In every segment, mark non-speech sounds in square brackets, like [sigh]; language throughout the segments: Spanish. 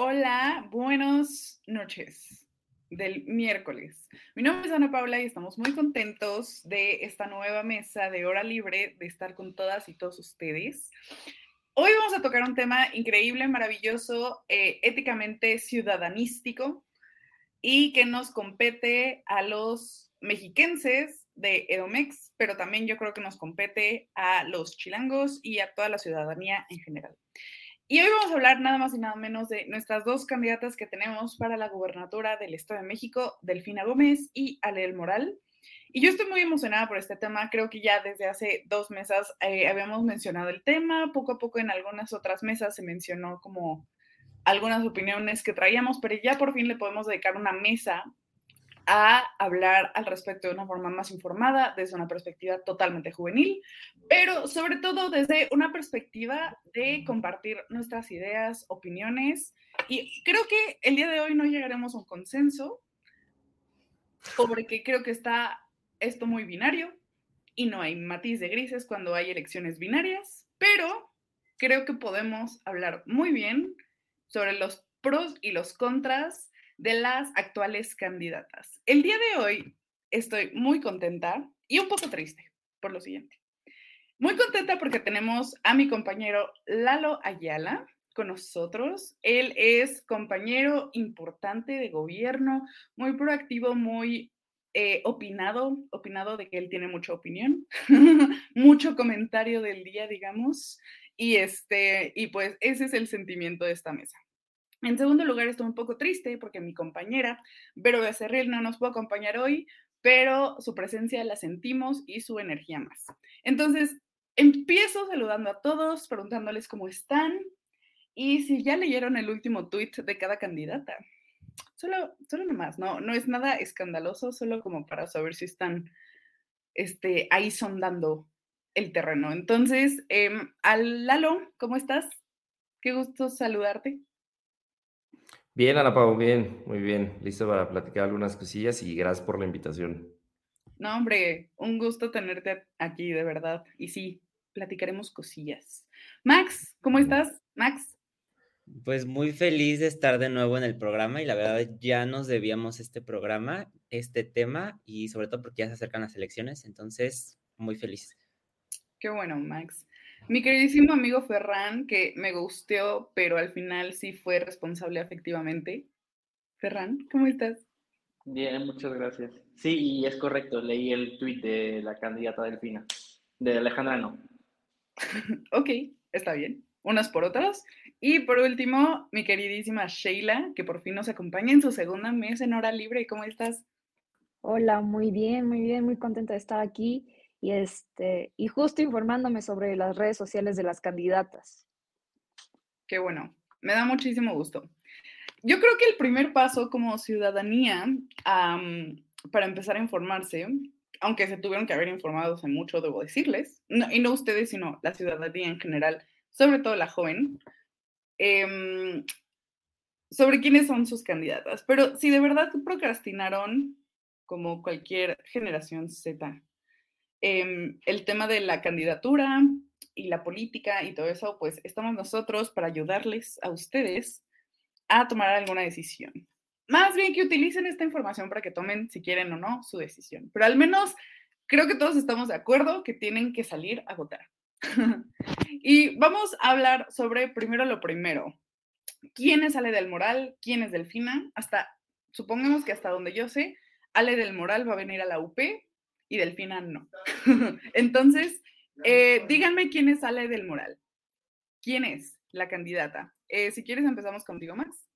Hola, buenas noches del miércoles. Mi nombre es Ana Paula y estamos muy contentos de esta nueva mesa de hora libre, de estar con todas y todos ustedes. Hoy vamos a tocar un tema increíble, maravilloso, eh, éticamente ciudadanístico y que nos compete a los mexiquenses de Edomex, pero también yo creo que nos compete a los chilangos y a toda la ciudadanía en general. Y hoy vamos a hablar nada más y nada menos de nuestras dos candidatas que tenemos para la gubernatura del Estado de México, Delfina Gómez y Alel Moral. Y yo estoy muy emocionada por este tema. Creo que ya desde hace dos mesas eh, habíamos mencionado el tema. Poco a poco en algunas otras mesas se mencionó como algunas opiniones que traíamos, pero ya por fin le podemos dedicar una mesa a hablar al respecto de una forma más informada, desde una perspectiva totalmente juvenil, pero sobre todo desde una perspectiva de compartir nuestras ideas, opiniones. Y creo que el día de hoy no llegaremos a un consenso, porque creo que está esto muy binario y no hay matiz de grises cuando hay elecciones binarias, pero creo que podemos hablar muy bien sobre los pros y los contras de las actuales candidatas. El día de hoy estoy muy contenta y un poco triste por lo siguiente. Muy contenta porque tenemos a mi compañero Lalo Ayala con nosotros. Él es compañero importante de gobierno, muy proactivo, muy eh, opinado, opinado de que él tiene mucha opinión, [laughs] mucho comentario del día, digamos. Y este, y pues ese es el sentimiento de esta mesa. En segundo lugar, estoy un poco triste porque mi compañera Vero Becerril no nos puede acompañar hoy, pero su presencia la sentimos y su energía más. Entonces, empiezo saludando a todos, preguntándoles cómo están y si ya leyeron el último tweet de cada candidata. Solo, solo nomás, no, no es nada escandaloso, solo como para saber si están este, ahí sondando el terreno. Entonces, eh, al ¿cómo estás? Qué gusto saludarte. Bien, Ana Pau, bien, muy bien. Listo para platicar algunas cosillas y gracias por la invitación. No, hombre, un gusto tenerte aquí, de verdad. Y sí, platicaremos cosillas. Max, ¿cómo estás? Max. Pues muy feliz de estar de nuevo en el programa y la verdad ya nos debíamos este programa, este tema y sobre todo porque ya se acercan las elecciones, entonces muy feliz. Qué bueno, Max. Mi queridísimo amigo Ferran, que me gusteó, pero al final sí fue responsable efectivamente. Ferran, ¿cómo estás? Bien, muchas gracias. Sí, y es correcto, leí el tuit de la candidata Delfina, de Alejandra no. [laughs] ok, está bien. Unas por otras. Y por último, mi queridísima Sheila, que por fin nos acompaña en su segunda mesa en hora libre. ¿Cómo estás? Hola, muy bien, muy bien, muy contenta de estar aquí y, este, y justo informándome sobre las redes sociales de las candidatas. Qué bueno, me da muchísimo gusto. Yo creo que el primer paso como ciudadanía para empezar a informarse, aunque se tuvieron que haber informado hace mucho, debo decirles, y no ustedes, sino la ciudadanía en general, sobre todo la joven, em, sobre quiénes son sus candidatas. Pero si de verdad procrastinaron, como cualquier generación Z, Em, el tema de la candidatura y la política y todo eso, pues estamos nosotros para ayudarles a ustedes a tomar alguna decisión. Más bien que utilicen esta información para que tomen, si quieren o no, su decisión. Pero al menos creo que todos estamos de acuerdo que tienen que salir a votar. [laughs] y vamos a hablar sobre primero lo primero. ¿Quién es Ale del Moral? ¿Quién es Delfina? Hasta supongamos que hasta donde yo sé, Ale del Moral va a venir a la UP y Delfina no. [laughs] Entonces, eh, díganme quién es Ale del Moral. ¿Quién es la candidata? Eh, si quieres, empezamos contigo, Max.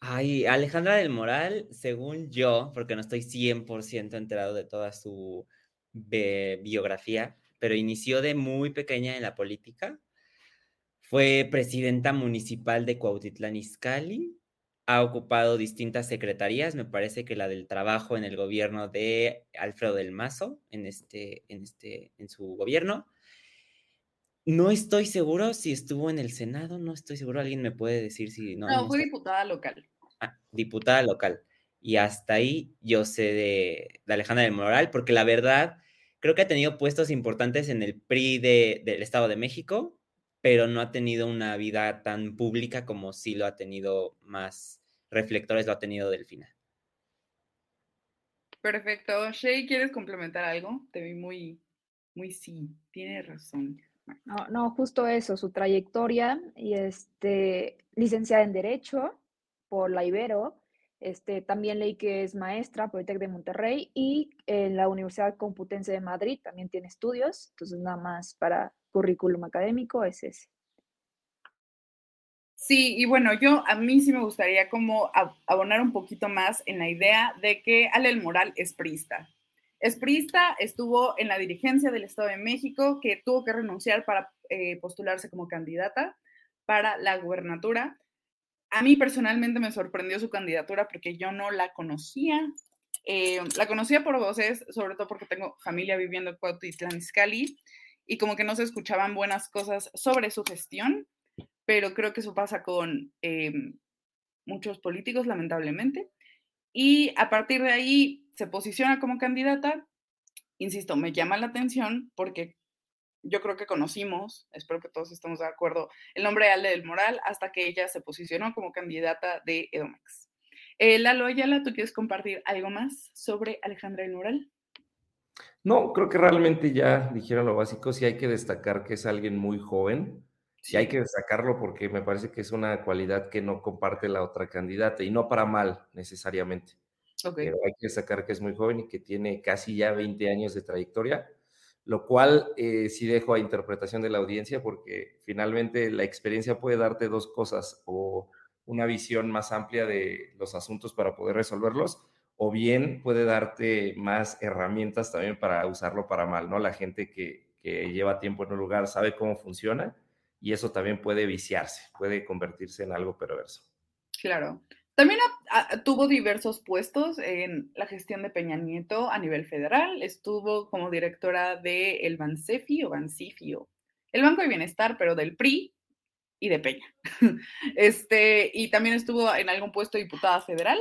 Ay, Alejandra del Moral, según yo, porque no estoy 100% enterado de toda su biografía, pero inició de muy pequeña en la política. Fue presidenta municipal de Cuautitlán Izcalli, ha ocupado distintas secretarías, me parece que la del trabajo en el gobierno de Alfredo del Mazo, en, este, en, este, en su gobierno. No estoy seguro si estuvo en el Senado, no estoy seguro, alguien me puede decir si no. No, fue diputada local. Ah, diputada local. Y hasta ahí yo sé de, Alejandra del Moral, porque la verdad, creo que ha tenido puestos importantes en el PRI del Estado de México, pero no ha tenido una vida tan pública como sí lo ha tenido más reflectores lo ha tenido Delfina. Perfecto. Shay, ¿quieres complementar algo? Te vi muy, muy sí, tiene razón. No, no, justo eso, su trayectoria y este, licenciada en Derecho por la Ibero, este, también leí que es maestra por el TEC de Monterrey y en la Universidad Computense de Madrid también tiene estudios, entonces nada más para currículum académico es ese. Sí, y bueno, yo a mí sí me gustaría como abonar un poquito más en la idea de que Ale el Moral es prista. Es prista, estuvo en la dirigencia del Estado de México, que tuvo que renunciar para eh, postularse como candidata para la gubernatura. A mí personalmente me sorprendió su candidatura porque yo no la conocía. Eh, la conocía por voces, sobre todo porque tengo familia viviendo en Cuautitlán Izcalli, y como que no se escuchaban buenas cosas sobre su gestión pero creo que eso pasa con em, muchos políticos, lamentablemente. Y a partir de ahí se posiciona como candidata. Insisto, me llama la atención porque yo creo que conocimos, espero que todos estemos de acuerdo, el nombre de Ale del Moral hasta que ella se posicionó como candidata de Edomex. Eh, Lalo Ayala, ¿tú quieres compartir algo más sobre Alejandra del Moral? No, creo que realmente ya dijeron lo básico. Sí hay que destacar que es alguien muy joven, Sí hay que destacarlo porque me parece que es una cualidad que no comparte la otra candidata y no para mal necesariamente. Pero hay que destacar que es muy joven y que tiene casi ya 20 años de trayectoria, lo cual eh, sí dejo a interpretación de la audiencia porque finalmente la experiencia puede darte dos cosas o una visión más amplia de los asuntos para poder resolverlos o bien puede darte más herramientas también para usarlo para mal, ¿no? La gente que, que lleva tiempo en un lugar sabe cómo funciona y eso también puede viciarse, puede convertirse en algo perverso. Claro. También tuvo diversos puestos en la gestión de Peña Nieto a nivel federal. Estuvo como directora de el Bansefi o Bansifio, el Banco de Bienestar, pero del PRI y de Peña. [laughs] Este, y también estuvo en algún puesto diputada federal,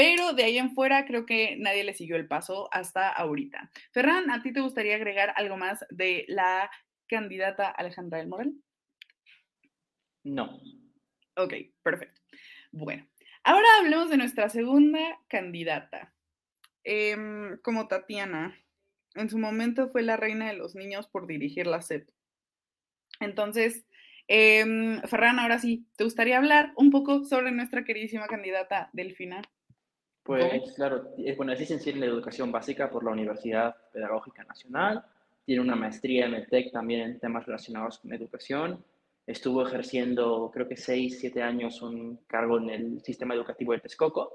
pero de ahí en fuera creo que nadie le siguió el paso hasta ahorita. Ferran, ¿a ti te gustaría agregar algo más de la candidata Alejandra del Moral? No. Ok, perfecto. Bueno, ahora hablemos de nuestra segunda candidata. Em, como Tatiana, en su momento fue la reina de los niños por dirigir la SEP. Entonces, eh, Ferran, ahora sí, ¿te gustaría hablar un poco sobre nuestra queridísima candidata Delfina? Pues claro, bueno, es licenciada en la educación básica por la Universidad Pedagógica Nacional, tiene una maestría en el TEC también en temas relacionados con educación estuvo ejerciendo creo que seis, siete años un cargo en el sistema educativo de Texcoco.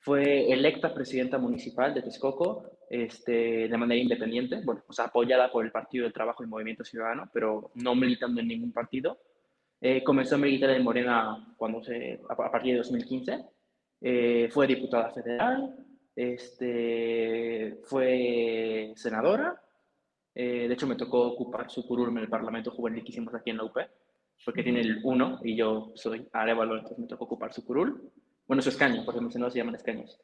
Fue electa presidenta municipal de Texcoco este, de manera independiente, bueno, o sea, apoyada por el Partido del Trabajo y Movimiento Ciudadano, pero no militando en ningún partido. Eh, comenzó a militar en Morena cuando se, a, partir de 2015. Eh, fue diputada federal, este, fue senadora. Eh, de hecho, me tocó ocupar su curul en el Parlamento Juvenil que hicimos aquí en la UP porque tiene el 1 y yo soy Arevalo, entonces me tocó ocupar su curul. Bueno, su escaño, porque no se llaman escaños.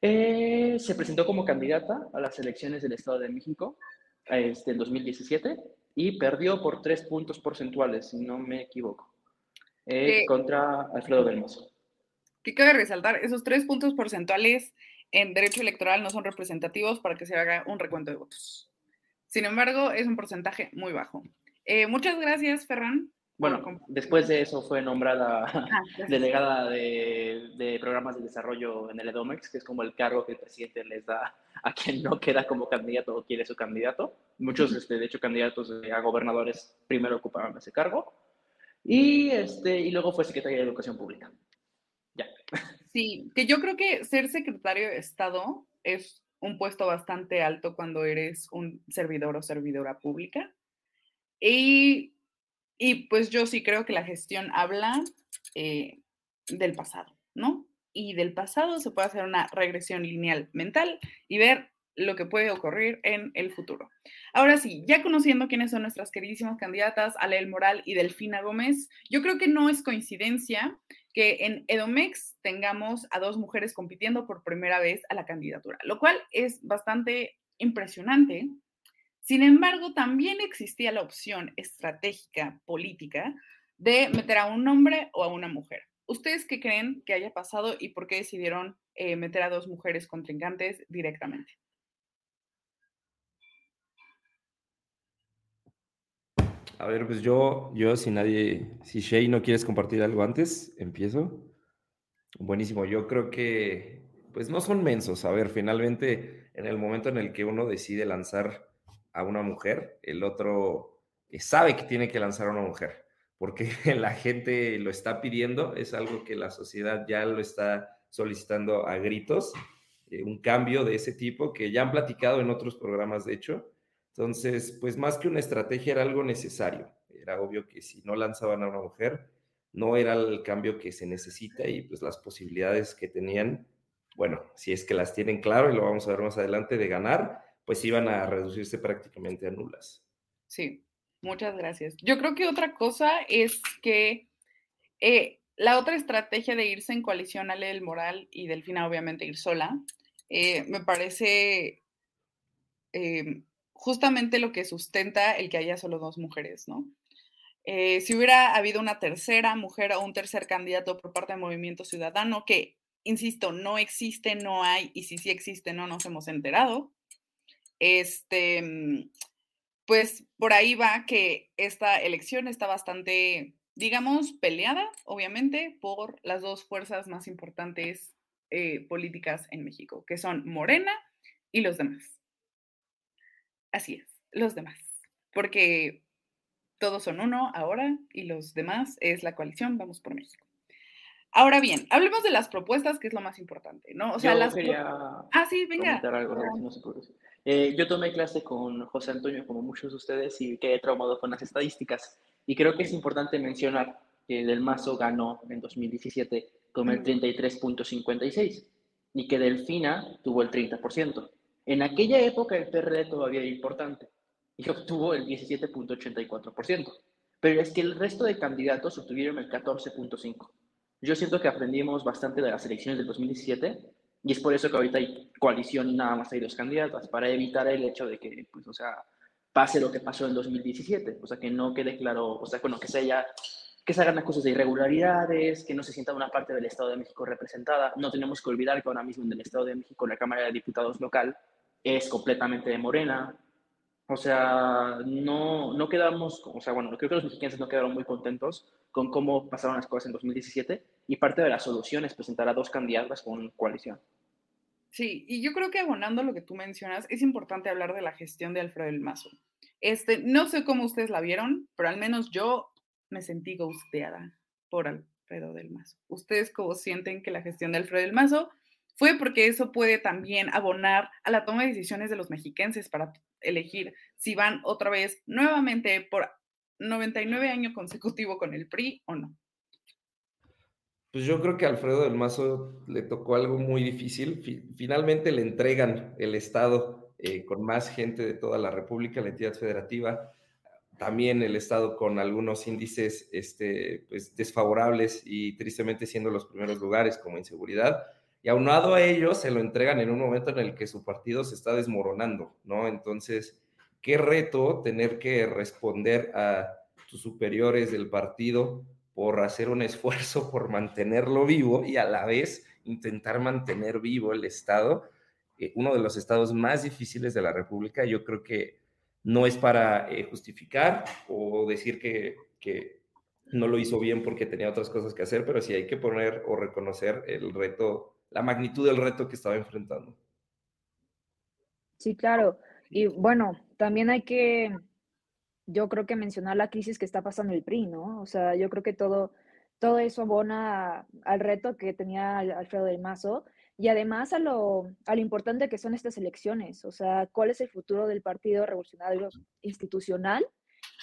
Eh, se presentó como candidata a las elecciones del Estado de México este, en 2017 y perdió por tres puntos porcentuales, si no me equivoco, eh, contra Alfredo Belmoso. ¿Qué cabe resaltar? Esos tres puntos porcentuales en derecho electoral no son representativos para que se haga un recuento de votos. Sin embargo, es un porcentaje muy bajo. Eh, muchas gracias, Ferran, Bueno, después de eso fue nombrada ah, delegada de, programas de desarrollo en el EDOMEX, que es como el cargo que el presidente les da [laughs] a quien no queda como candidato o quiere su candidato. Muchos, este, de hecho, candidatos a gobernadores primero ocupaban ese cargo. Y, este, y luego fue secretaria de Educación Pública. Sí, que yo creo que ser secretario de Estado es un puesto bastante alto cuando eres un servidor o servidora pública. Y y pues yo sí creo que la gestión habla eh, del pasado, ¿no? Y del pasado se puede hacer una regresión lineal mental y ver lo que puede ocurrir en el futuro. Ahora sí, ya conociendo quiénes son nuestras queridísimas candidatas, Alel Moral y Delfina Gómez, yo creo que no es coincidencia que en Edomex tengamos a dos mujeres compitiendo por primera vez a la candidatura, lo cual es bastante impresionante sin embargo, también existía la opción estratégica política de meter a un hombre o a una mujer. ¿Ustedes qué creen que haya pasado y por qué decidieron eh, meter a dos mujeres contrincantes directamente? A ver, pues yo, yo si nadie, si Shay no quieres compartir algo antes, empiezo. Buenísimo, yo creo que pues no son mensos. A ver, finalmente en el momento en el que uno decide lanzar a una mujer, el otro eh, sabe que tiene que lanzar a una mujer, porque [laughs] la gente lo está pidiendo, es algo que la sociedad ya lo está solicitando a gritos, eh, un cambio de ese tipo que ya han platicado en otros programas, de hecho. Entonces, pues más que una estrategia era algo necesario. Era obvio que si no lanzaban a una mujer, no era el cambio que se necesita y pues las posibilidades que tenían, bueno, si es que las tienen claro y lo vamos a ver más adelante, de ganar, pues iban a reducirse prácticamente a nulas. Sí, muchas gracias. Yo creo que otra cosa es que eh, la otra estrategia de irse en coalición a el Moral y Delfina obviamente ir sola, eh, me parece eh, justamente lo que sustenta el que haya solo dos mujeres, ¿no? si hubiera habido una tercera mujer o un tercer candidato por parte del movimiento ciudadano, que, insisto, no existe, no hay, y si sí existe, no nos hemos enterado, este, mm, pues por ahí va que esta elección está bastante, digamos, peleada, obviamente, por las dos fuerzas más importantes eh, políticas en México, que son Morena y los demás. Así es, los demás. Porque todos son uno ahora y los demás es la coalición Vamos por México. Ahora bien, hablemos de las propuestas, que es lo más importante, ¿no? O sea, las quería Ah, sí, venga. Eh, yo tomé clase con José Antonio, como muchos de ustedes, y quedé traumado con las estadísticas. Y creo que es importante mencionar que Del Mazo ganó en 2017 con el 33.56 y que Delfina tuvo el 30%. En aquella época el PRD todavía era importante y obtuvo el 17.84%. Pero es que el resto de candidatos obtuvieron el 14.5%. Yo siento que aprendimos bastante de las elecciones del 2017 y es por eso que ahorita hay coalición y nada más hay dos candidatas, para evitar el hecho de que, pues, o sea, pase lo que pasó en 2017, o sea, que no quede claro, o sea, bueno, que se haya, que se hagan acusas de irregularidades, que no se sienta una parte del Estado de México representada. No tenemos que olvidar que ahora mismo en el Estado de México la Cámara de Diputados local es completamente de Morena. O sea, no, no quedamos, o sea, bueno, creo que los mexicanos no quedaron muy contentos con cómo pasaron las cosas en 2017 y parte de la solución es presentar a dos candidatas con coalición. Sí, y yo creo que abonando lo que tú mencionas, es importante hablar de la gestión de Alfredo del Mazo. Este, no sé cómo ustedes la vieron, pero al menos yo me sentí gusteada por Alfredo del Mazo. ¿Ustedes cómo sienten que la gestión de Alfredo del Mazo fue porque eso puede también abonar a la toma de decisiones de los mexiquenses para elegir si van otra vez nuevamente por 99 años consecutivo con el PRI o no. Pues yo creo que a Alfredo del Mazo le tocó algo muy difícil. Finalmente le entregan el Estado eh, con más gente de toda la República, la entidad federativa, también el Estado con algunos índices este, pues, desfavorables y tristemente siendo los primeros lugares como inseguridad. Y aunado a ello, se lo entregan en un momento en el que su partido se está desmoronando, ¿no? Entonces, qué reto tener que responder a tus superiores del partido por hacer un esfuerzo [laughs] por mantenerlo vivo y a la vez intentar mantener vivo el Estado, eh, uno de los estados más difíciles de la República. Yo creo que no es para eh, justificar o decir que, que, no lo hizo bien porque tenía otras cosas que hacer, pero sí hay que poner o reconocer el reto, la magnitud del reto que estaba enfrentando. Sí, claro. Y bueno, también hay que, yo creo que mencionar la crisis que está pasando el PRI, ¿no? O sea, yo creo que todo, todo eso abona al reto que tenía Alfredo del Mazo y además a lo, a lo importante que son estas elecciones, o sea, cuál es el futuro del Partido Revolucionario Institucional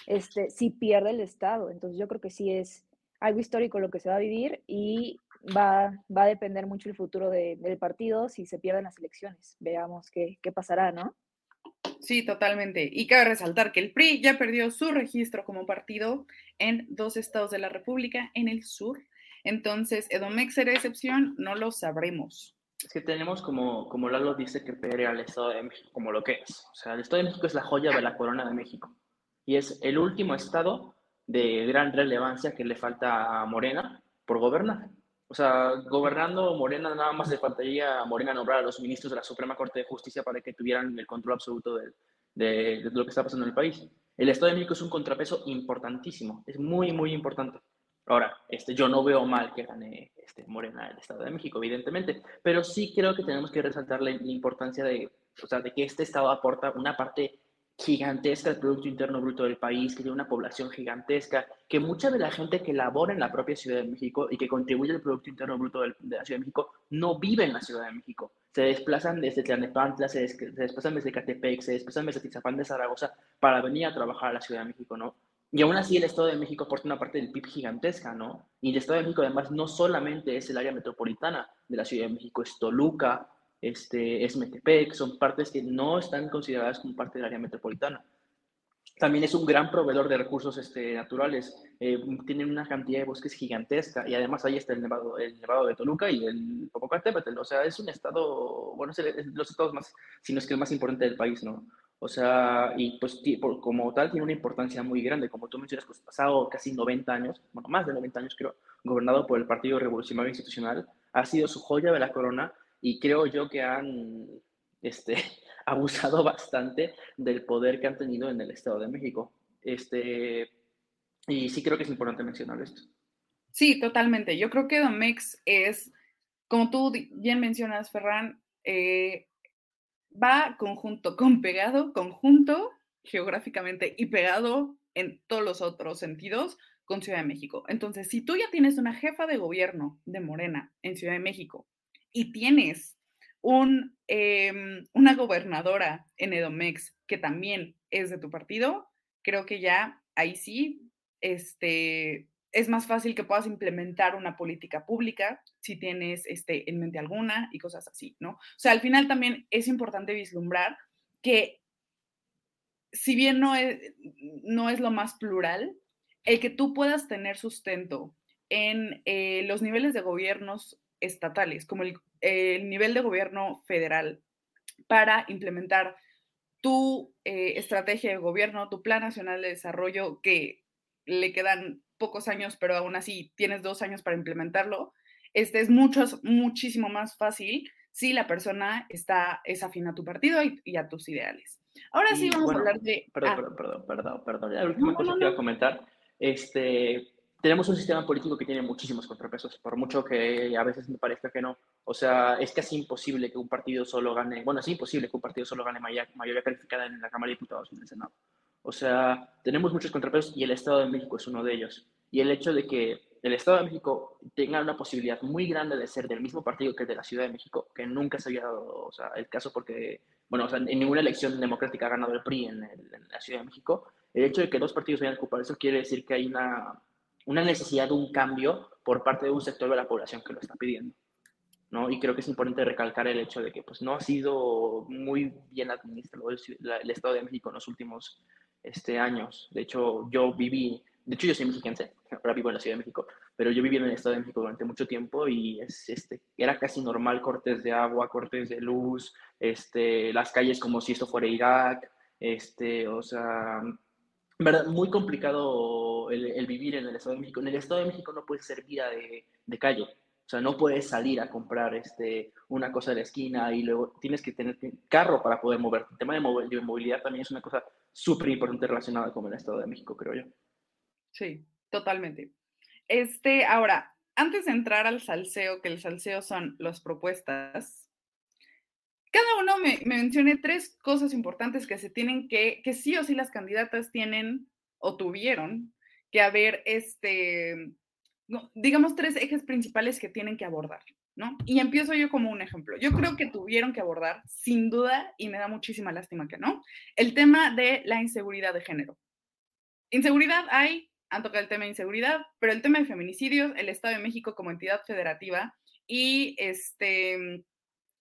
este, si pierde el Estado. Entonces yo creo que sí es algo histórico lo que se va a vivir y va, va a depender mucho el futuro del partido si se pierden las elecciones. Veamos qué, qué pasará, ¿no? Sí, totalmente. Y cabe resaltar que el PRI ya perdió su registro como partido en dos estados de la República en el sur. Entonces, ¿Edomex será excepción? No lo sabremos. Es que tenemos como, como Lalo dice que pedir al Estado de México como lo que es. O sea, el Estado de México es la joya de la corona de México. Y es el último estado de gran relevancia que le falta a Morena por gobernar. O sea, gobernando Morena nada más le faltaría a Morena nombrar a los ministros de la Suprema Corte de Justicia para que tuvieran el control absoluto de, de, lo que está pasando en el país. El Estado de México es un contrapeso importantísimo, es muy, muy importante. Ahora, este, yo no veo mal que gane este, Morena el Estado de México, evidentemente, pero sí creo que tenemos que resaltar la, la importancia de, o sea, de que este Estado aporta una parte gigantesca el Producto Interno Bruto del país, que tiene una población gigantesca, que mucha de la gente que labora en la propia Ciudad de México y que contribuye al Producto Interno Bruto de la Ciudad de México no vive en la Ciudad de México. Se desplazan desde Tlanepantla, se, desplazan desde Catepec, se desplazan desde Tizapán de Zaragoza para venir a trabajar a la Ciudad de México, ¿no? Y aún así el Estado de México aporta una parte del PIB gigantesca, ¿no? Y el Estado de México además no solamente es el área metropolitana de la Ciudad de México, es Toluca, este, es Metepec, son partes que no están consideradas como parte del área metropolitana. También es un gran proveedor de recursos este, naturales. Eh, tienen una cantidad de bosques gigantesca y además ahí está el nevado, el nevado de Toluca y el Popocatépetl. O sea, es un estado, bueno, es, de los estados más, si no es que el más importante del país, ¿no? O sea, y pues como tal tiene una importancia muy grande. Como tú mencionas, pues pasado casi 90 años, bueno, más de 90 años creo, gobernado por el Partido Revolucionario Institucional, ha sido su joya de la corona y creo yo que han este, [laughs] abusado bastante del poder que han tenido en el Estado de México. Este, y sí creo que es importante mencionar esto. Sí, totalmente. Yo creo que Domex es, como tú bien mencionas, Ferran, eh, va conjunto con pegado, conjunto geográficamente y pegado en todos los otros sentidos con Ciudad de México. Entonces, si tú ya tienes una jefa de gobierno de Morena en Ciudad de México y tienes un, em, una gobernadora en Edomex que también es de tu partido, creo que ya ahí sí este, es más fácil que puedas implementar una política pública si tienes este, en mente alguna y cosas así, ¿no? O sea, al final también es importante vislumbrar que si bien no es, no es lo más plural, el que tú puedas tener sustento en eh, los niveles de gobiernos estatales, como el, nivel de gobierno federal, para implementar tu eh, estrategia de gobierno, tu plan nacional de desarrollo, que le quedan pocos años, pero aún así tienes dos años para implementarlo, este es mucho, muchísimo más fácil si la persona está, es afín a tu partido y, a tus ideales. Ahora sí vamos a hablar de... Perdón, ah. perdón, perdón, perdón, perdón, La última cosa que quiero comentar, este, tenemos un sistema político que tiene muchísimos contrapesos, por mucho que a veces me parezca que no. O sea, es casi imposible que un partido solo gane, bueno, es imposible que un partido solo gane mayoría calificada en la Cámara de Diputados y en el Senado. O sea, tenemos muchos contrapesos y el Estado de México es uno de ellos. Y el hecho de que el Estado de México tenga una posibilidad muy grande de ser del mismo partido que el de la Ciudad de México, que nunca se había dado o sea, el caso porque, bueno, o sea, en ninguna elección democrática ha ganado el PRI en, en la Ciudad de México, el hecho de que dos partidos vayan a ocupar eso quiere decir que hay una una necesidad de un cambio por parte de un sector de la población que lo está pidiendo. ¿no? Y creo que es importante recalcar el hecho de que pues, no ha sido muy bien administrado el, Estado de México en los últimos este, años. De hecho, yo viví, de hecho yo soy mexiquense, ahora vivo en la Ciudad de México, pero yo viví en el Estado de México durante mucho tiempo y es, este, era casi normal cortes de agua, cortes de luz, este, las calles como si esto fuera Irak, este, o sea, verdad, muy complicado el, vivir en el Estado de México. En el Estado de México no puedes ser vida de, de, calle. O sea, no puedes salir a comprar este, una cosa de la esquina y luego tienes que tener carro para poder moverte. El tema de, movilidad también es una cosa súper importante relacionada con el Estado de México, creo yo. Sí, Totalmente. Este, ahora, antes de entrar al salseo, que el salseo son las propuestas, cada uno me, me mencione tres cosas importantes que se tienen que, que sí o sí las candidatas tienen o tuvieron que haber, este, digamos, tres ejes principales que tienen que abordar, ¿no? Y empiezo yo como un ejemplo. Yo creo que tuvieron que abordar, sin duda, y me da muchísima lástima que no, el tema de la inseguridad de género. Inseguridad hay, han tocado el tema de inseguridad, pero el tema de feminicidios, el Estado de México como entidad federativa y este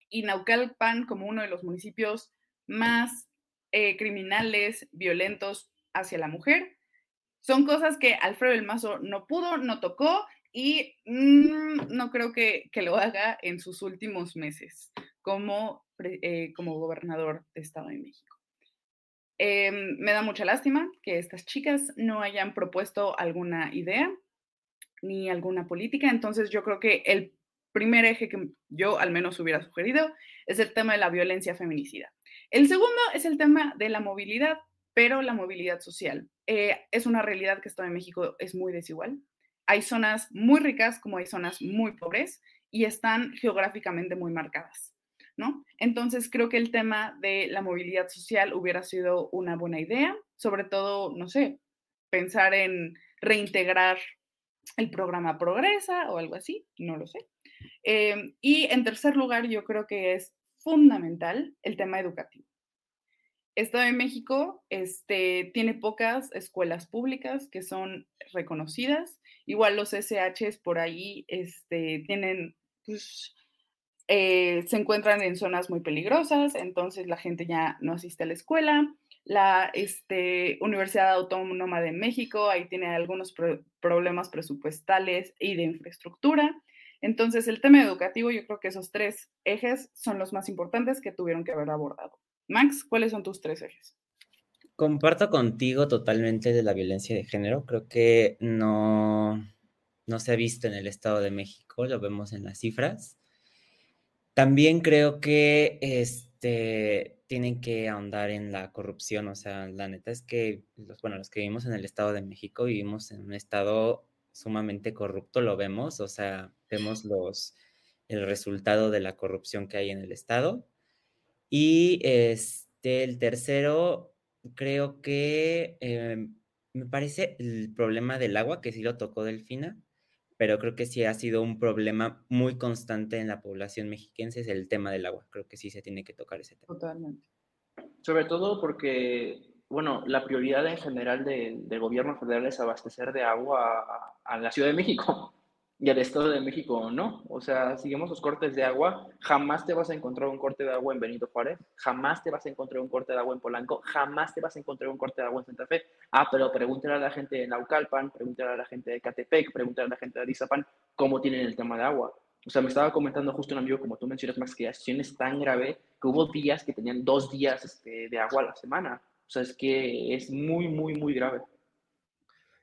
y Naucalpan como uno de los municipios más eh, criminales, violentos hacia la mujer, son cosas que Alfredo del Mazo no pudo, no tocó y mm, no creo que, lo haga en sus últimos meses como, eh, como gobernador de Estado de México. Em, me da mucha lástima que estas chicas no hayan propuesto alguna idea ni alguna política, entonces yo creo que el primer eje que yo al menos hubiera sugerido es el tema de la violencia feminicida. El segundo es el tema de la movilidad, pero la movilidad social. Eh, es una realidad que Estado de México es muy desigual. Hay zonas muy ricas como hay zonas muy pobres y están geográficamente muy marcadas. ¿no? Entonces creo que el tema de la movilidad social hubiera sido una buena idea, sobre todo, no sé, pensar en reintegrar el programa Progresa o algo así, no lo sé. Em, y en tercer lugar, yo creo que es fundamental el tema educativo. Estado de México este, tiene pocas escuelas públicas que son reconocidas. Igual los SHs por ahí este, tienen pues, eh, se encuentran en zonas muy peligrosas, entonces la gente ya no asiste a la escuela. La este, Universidad Autónoma de México ahí tiene algunos problemas presupuestales y de infraestructura. Entonces, el tema educativo, yo creo que esos tres ejes son los más importantes que tuvieron que haber abordado. Max, ¿cuáles son tus tres ejes? Comparto contigo totalmente de la violencia de género. Creo que no, no se ha visto en el Estado de México, lo vemos en las cifras. También creo que este, tienen que ahondar en la corrupción, o sea, la neta es que, los, bueno, los que vivimos en el Estado de México vivimos en un estado sumamente corrupto, lo vemos, o sea, vemos los, el resultado de la corrupción que hay en el Estado. Y este, el tercero, creo que em, me parece el problema del agua, que sí lo tocó Delfina, pero creo que sí ha sido un problema muy constante en la población mexiquense, es el tema del agua. Creo que sí se tiene que tocar ese tema. Totalmente. Sobre todo porque, bueno, la prioridad en general del gobierno federal es abastecer de agua a la Ciudad de México [laughs] y al Estado de México no. O sea, seguimos los cortes de agua, jamás te vas a encontrar un corte de agua en Benito Juárez, jamás te vas a encontrar un corte de agua en Polanco, jamás te vas a encontrar un corte de agua en Santa Fe. Ah, pero pregúntale a la gente de Naucalpan, pregúntale a la gente de Catepec, pregúntale a la gente de Arizapán cómo tienen el tema de agua. O sea, me estaba comentando justo un amigo, como tú mencionas, Max, que la situación es tan grave que hubo días que tenían dos días este, de agua a la semana. O sea, es que es muy, muy, muy grave.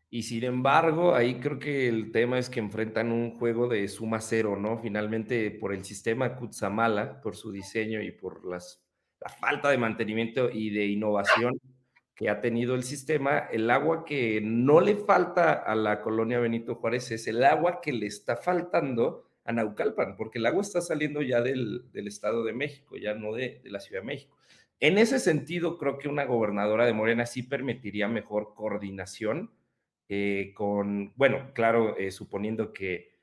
Y sin embargo, ahí creo que el tema es que enfrentan un juego de suma cero, ¿no? Finalmente, por el sistema Kutsamala, por su diseño y por las, la falta de mantenimiento y de innovación que ha tenido el sistema, el agua que no le falta a la colonia Benito Juárez es el agua que le está faltando a Naucalpan, porque el agua está saliendo ya del, del Estado de México, ya no de, de la Ciudad de México. En ese sentido, creo que una gobernadora de Morena sí permitiría mejor coordinación eh, con, bueno, claro, eh, suponiendo que,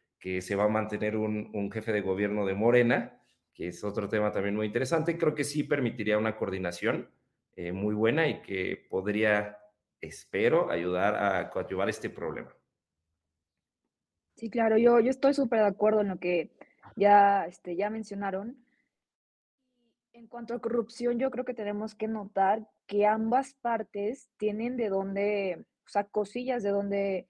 se va a mantener un, jefe de gobierno de Morena, que es otro tema también muy interesante, creo que sí permitiría una coordinación eh, muy buena y que podría, espero, ayudar a coadyuvar este problema. Sí, claro, yo, estoy súper de acuerdo en lo que ya, este, ya mencionaron. En cuanto a corrupción, yo creo que tenemos que notar que ambas partes tienen de dónde o sea, cosillas de donde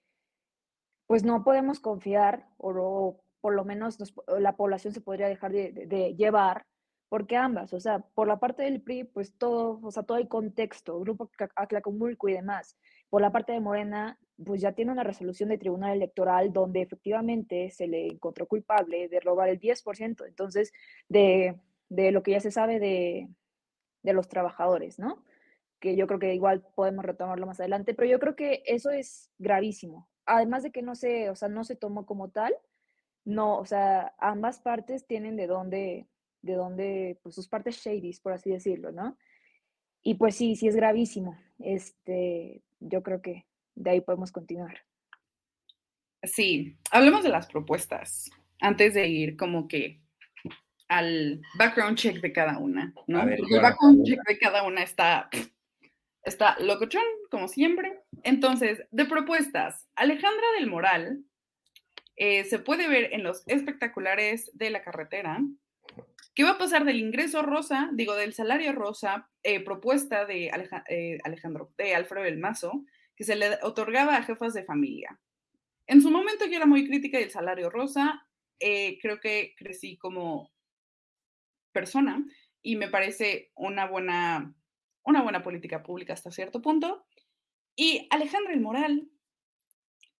pues no podemos confiar o, por lo menos la población se podría dejar de, llevar, porque ambas, o sea, por la parte del PRI, pues todo, o sea, todo el contexto, Grupo Aclacomulco y demás. Por la parte de Morena, pues ya tiene una resolución de tribunal electoral donde efectivamente se le encontró culpable de robar el 10%, entonces, de, de lo que ya se sabe de, de los trabajadores, ¿no? que yo creo que igual podemos retomarlo más adelante, pero yo creo que eso es gravísimo, además de que no se, o sea, no se tomó como tal, no, o sea, ambas partes tienen de dónde, de dónde, pues sus partes shady, por así decirlo, ¿no? Y pues sí, sí es gravísimo. Este, yo creo que de ahí podemos continuar. Sí, hablemos de las propuestas antes de ir como que al background check de cada una, ¿no? el background check de cada una está, está locochón, como siempre. Entonces, de propuestas, Alejandra del Moral eh, se puede ver en los espectaculares de la carretera. ¿Qué va a pasar del ingreso rosa, digo, del salario rosa, eh, propuesta de eh, Alejandro, de Alfredo del Mazo, que se le otorgaba a jefas de familia? En su momento yo era muy crítica del salario rosa, creo que crecí como persona y me parece una buena, una buena política pública hasta cierto punto. Y Alejandra el Moral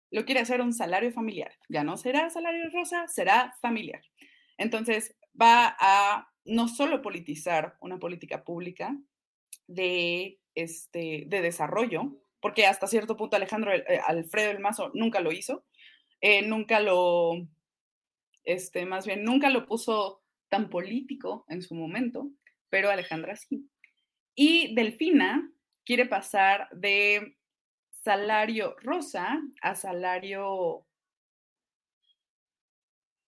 lo quiere hacer un salario familiar. Ya no será salario rosa, será familiar. Entonces va a no solo politizar una política pública de, este, de desarrollo, porque hasta cierto punto Alejandro eh, Alfredo el Mazo nunca lo hizo, eh, nunca lo, este, más bien, nunca lo puso tan político en su momento, pero Alejandra sí. Y Delfina quiere pasar de salario rosa a salario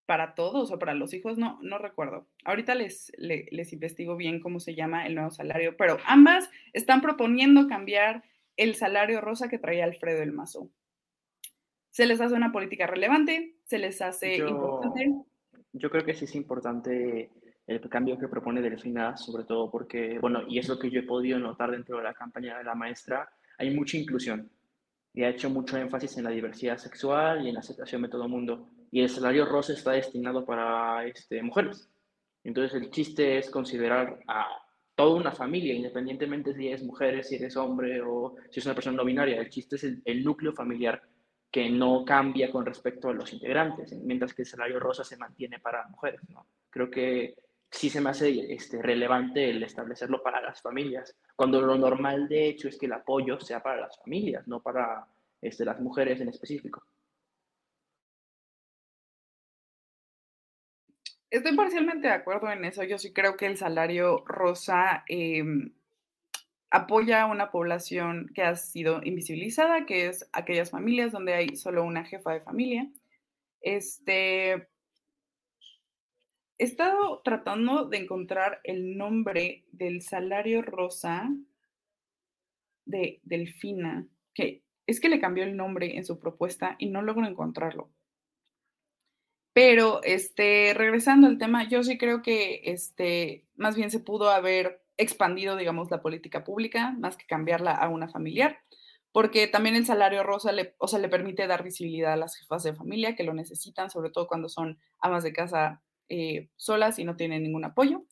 para todos o para los hijos, no, no recuerdo. Ahorita les, les, investigo bien cómo se llama el nuevo salario, pero ambas están proponiendo cambiar el salario rosa que traía Alfredo el Mazo. Se les hace una política relevante, se les hace importante. Yo creo que sí es importante el cambio que propone Delfina, sobre todo porque, bueno, y es lo que yo he podido notar dentro de la campaña de la maestra, hay mucha inclusión y ha hecho mucho énfasis en la diversidad sexual y en la aceptación de todo el mundo. Y el salario rosa está destinado para este, mujeres. Entonces el chiste es considerar a toda una familia, independientemente si eres mujer, si eres hombre o si es una persona no binaria. El chiste es el, núcleo familiar que no cambia con respecto a los integrantes, mientras que el salario rosa se mantiene para mujeres. ¿no? Creo que sí se me hace este, relevante el establecerlo para las familias, cuando lo normal de hecho es que el apoyo sea para las familias, no para este, las mujeres en específico. Estoy parcialmente de acuerdo en eso. Yo sí creo que el salario rosa em, apoya a una población que ha sido invisibilizada, que es aquellas familias donde hay solo una jefa de familia. Este, he estado tratando de encontrar el nombre del salario rosa de Delfina, que es que le cambió el nombre en su propuesta y no logro encontrarlo. Pero, este, regresando al tema, yo sí creo que, este, más bien se pudo haber expandido, digamos, la política pública, más que cambiarla a una familiar, porque también el salario rosa le, o sea, le permite dar visibilidad a las jefas de familia que lo necesitan, sobre todo cuando son amas de casa eh, solas y no tienen ningún apoyo.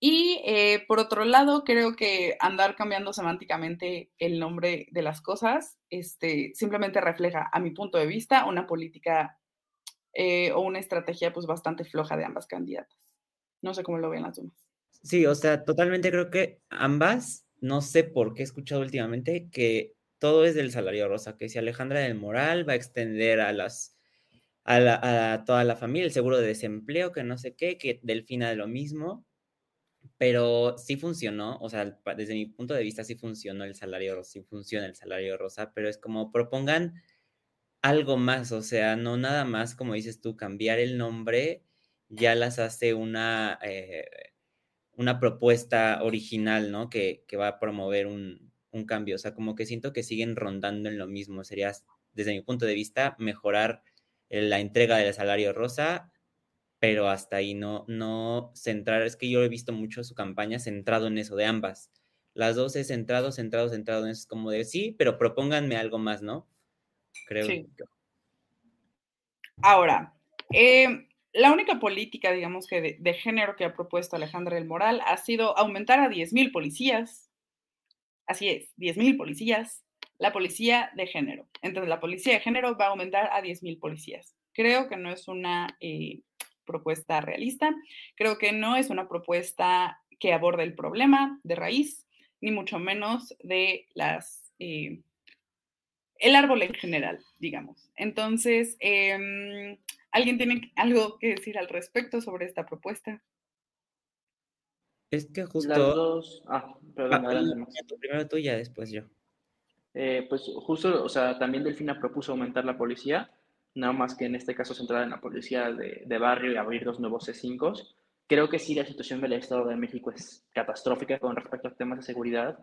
Y eh, por otro lado, creo que andar cambiando semánticamente el nombre de las cosas este, simplemente refleja, a mi punto de vista, una política eh, o una estrategia pues bastante floja de ambas candidatas. No sé cómo lo ven las demás. Sí, o sea, totalmente creo que ambas, no sé por qué he escuchado últimamente que todo es del salario rosa, que si Alejandra del Moral va a extender a las a, toda la familia, el seguro de desempleo, que no sé qué, que Delfina de lo mismo, pero sí funcionó, o sea, desde mi punto de vista sí funcionó el salario rosa, sí funciona el salario rosa, pero es como propongan algo más, o sea, no nada más, como dices tú, cambiar el nombre ya las hace una, eh, una propuesta original, ¿no? Que, que va a promover un, un, cambio, o sea, como que siento que siguen rondando en lo mismo, sería, desde mi punto de vista, mejorar la entrega del salario rosa, pero hasta ahí no, no centrar, es que yo he visto mucho su campaña centrado en eso, de ambas. Las dos es centrado, centrado, centrado en eso, es como de sí, pero propónganme algo más, ¿no? Creo. Sí. Ahora, eh, la única política, digamos que de, género que ha propuesto Alejandra del Moral ha sido aumentar a 10.000 policías. Así es, 10.000 policías la policía de género. Entonces, la policía de género va a aumentar a 10.000 policías. Creo que no es una eh, propuesta realista, creo que no es una propuesta que aborde el problema de raíz, ni mucho menos de las, eh, el árbol en general, digamos. Entonces, em, ¿alguien tiene algo que decir al respecto sobre esta propuesta? Es que justo... Las dos... Ah, perdón, Ah, adelante. Primero tú y ya después yo. Eh, pues justo, o sea, también Delfina propuso aumentar la policía, nada más que en este caso centrada en la policía de, de barrio y abrir dos nuevos C5. Creo que sí, la situación del Estado de México es catastrófica con respecto a temas de seguridad.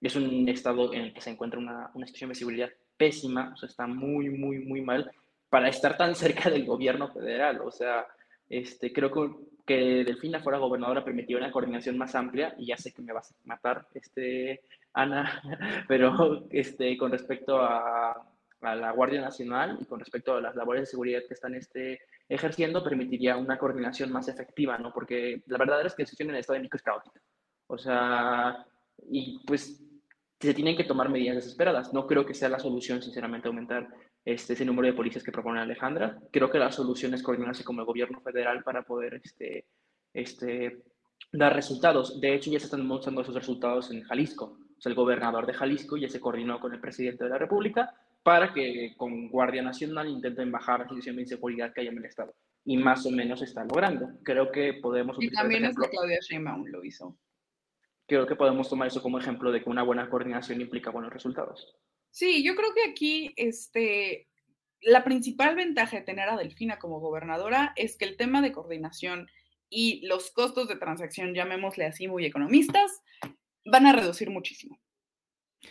Es un estado en el que se encuentra una, una situación de seguridad pésima, o sea, está muy, muy, muy mal para estar tan cerca del gobierno federal. O sea, este, creo que, que Delfina fuera gobernadora permitió una coordinación más amplia, y ya sé que me vas a matar, este, Ana, [laughs] pero este, con respecto a, a la Guardia Nacional y con respecto a las labores de seguridad que están este, ejerciendo, permitiría una coordinación más efectiva, ¿no? Porque la verdad es que la situación en el Estado de México es caótica. O sea, y pues se tienen que tomar medidas desesperadas. No creo que sea la solución, sinceramente, aumentar este, ese número de policías que propone Alejandra. Creo que la solución es coordinarse con el gobierno federal para poder este, este, dar resultados. De hecho, ya se están mostrando esos resultados en Jalisco. O sea, el gobernador de Jalisco ya se coordinó con el presidente de la República para que con Guardia Nacional intenten bajar la situación de inseguridad que hay en el Estado. Y más o menos se está logrando. Creo que podemos Y también ejemplo. esta Claudia Sheinbaum lo hizo. Creo que podemos tomar eso como ejemplo de que una buena coordinación implica buenos resultados. Sí, yo creo que aquí este, la principal ventaja de tener a Delfina como gobernadora es que el tema de coordinación y los costos de transacción, llamémosle así muy economistas, van a reducir muchísimo.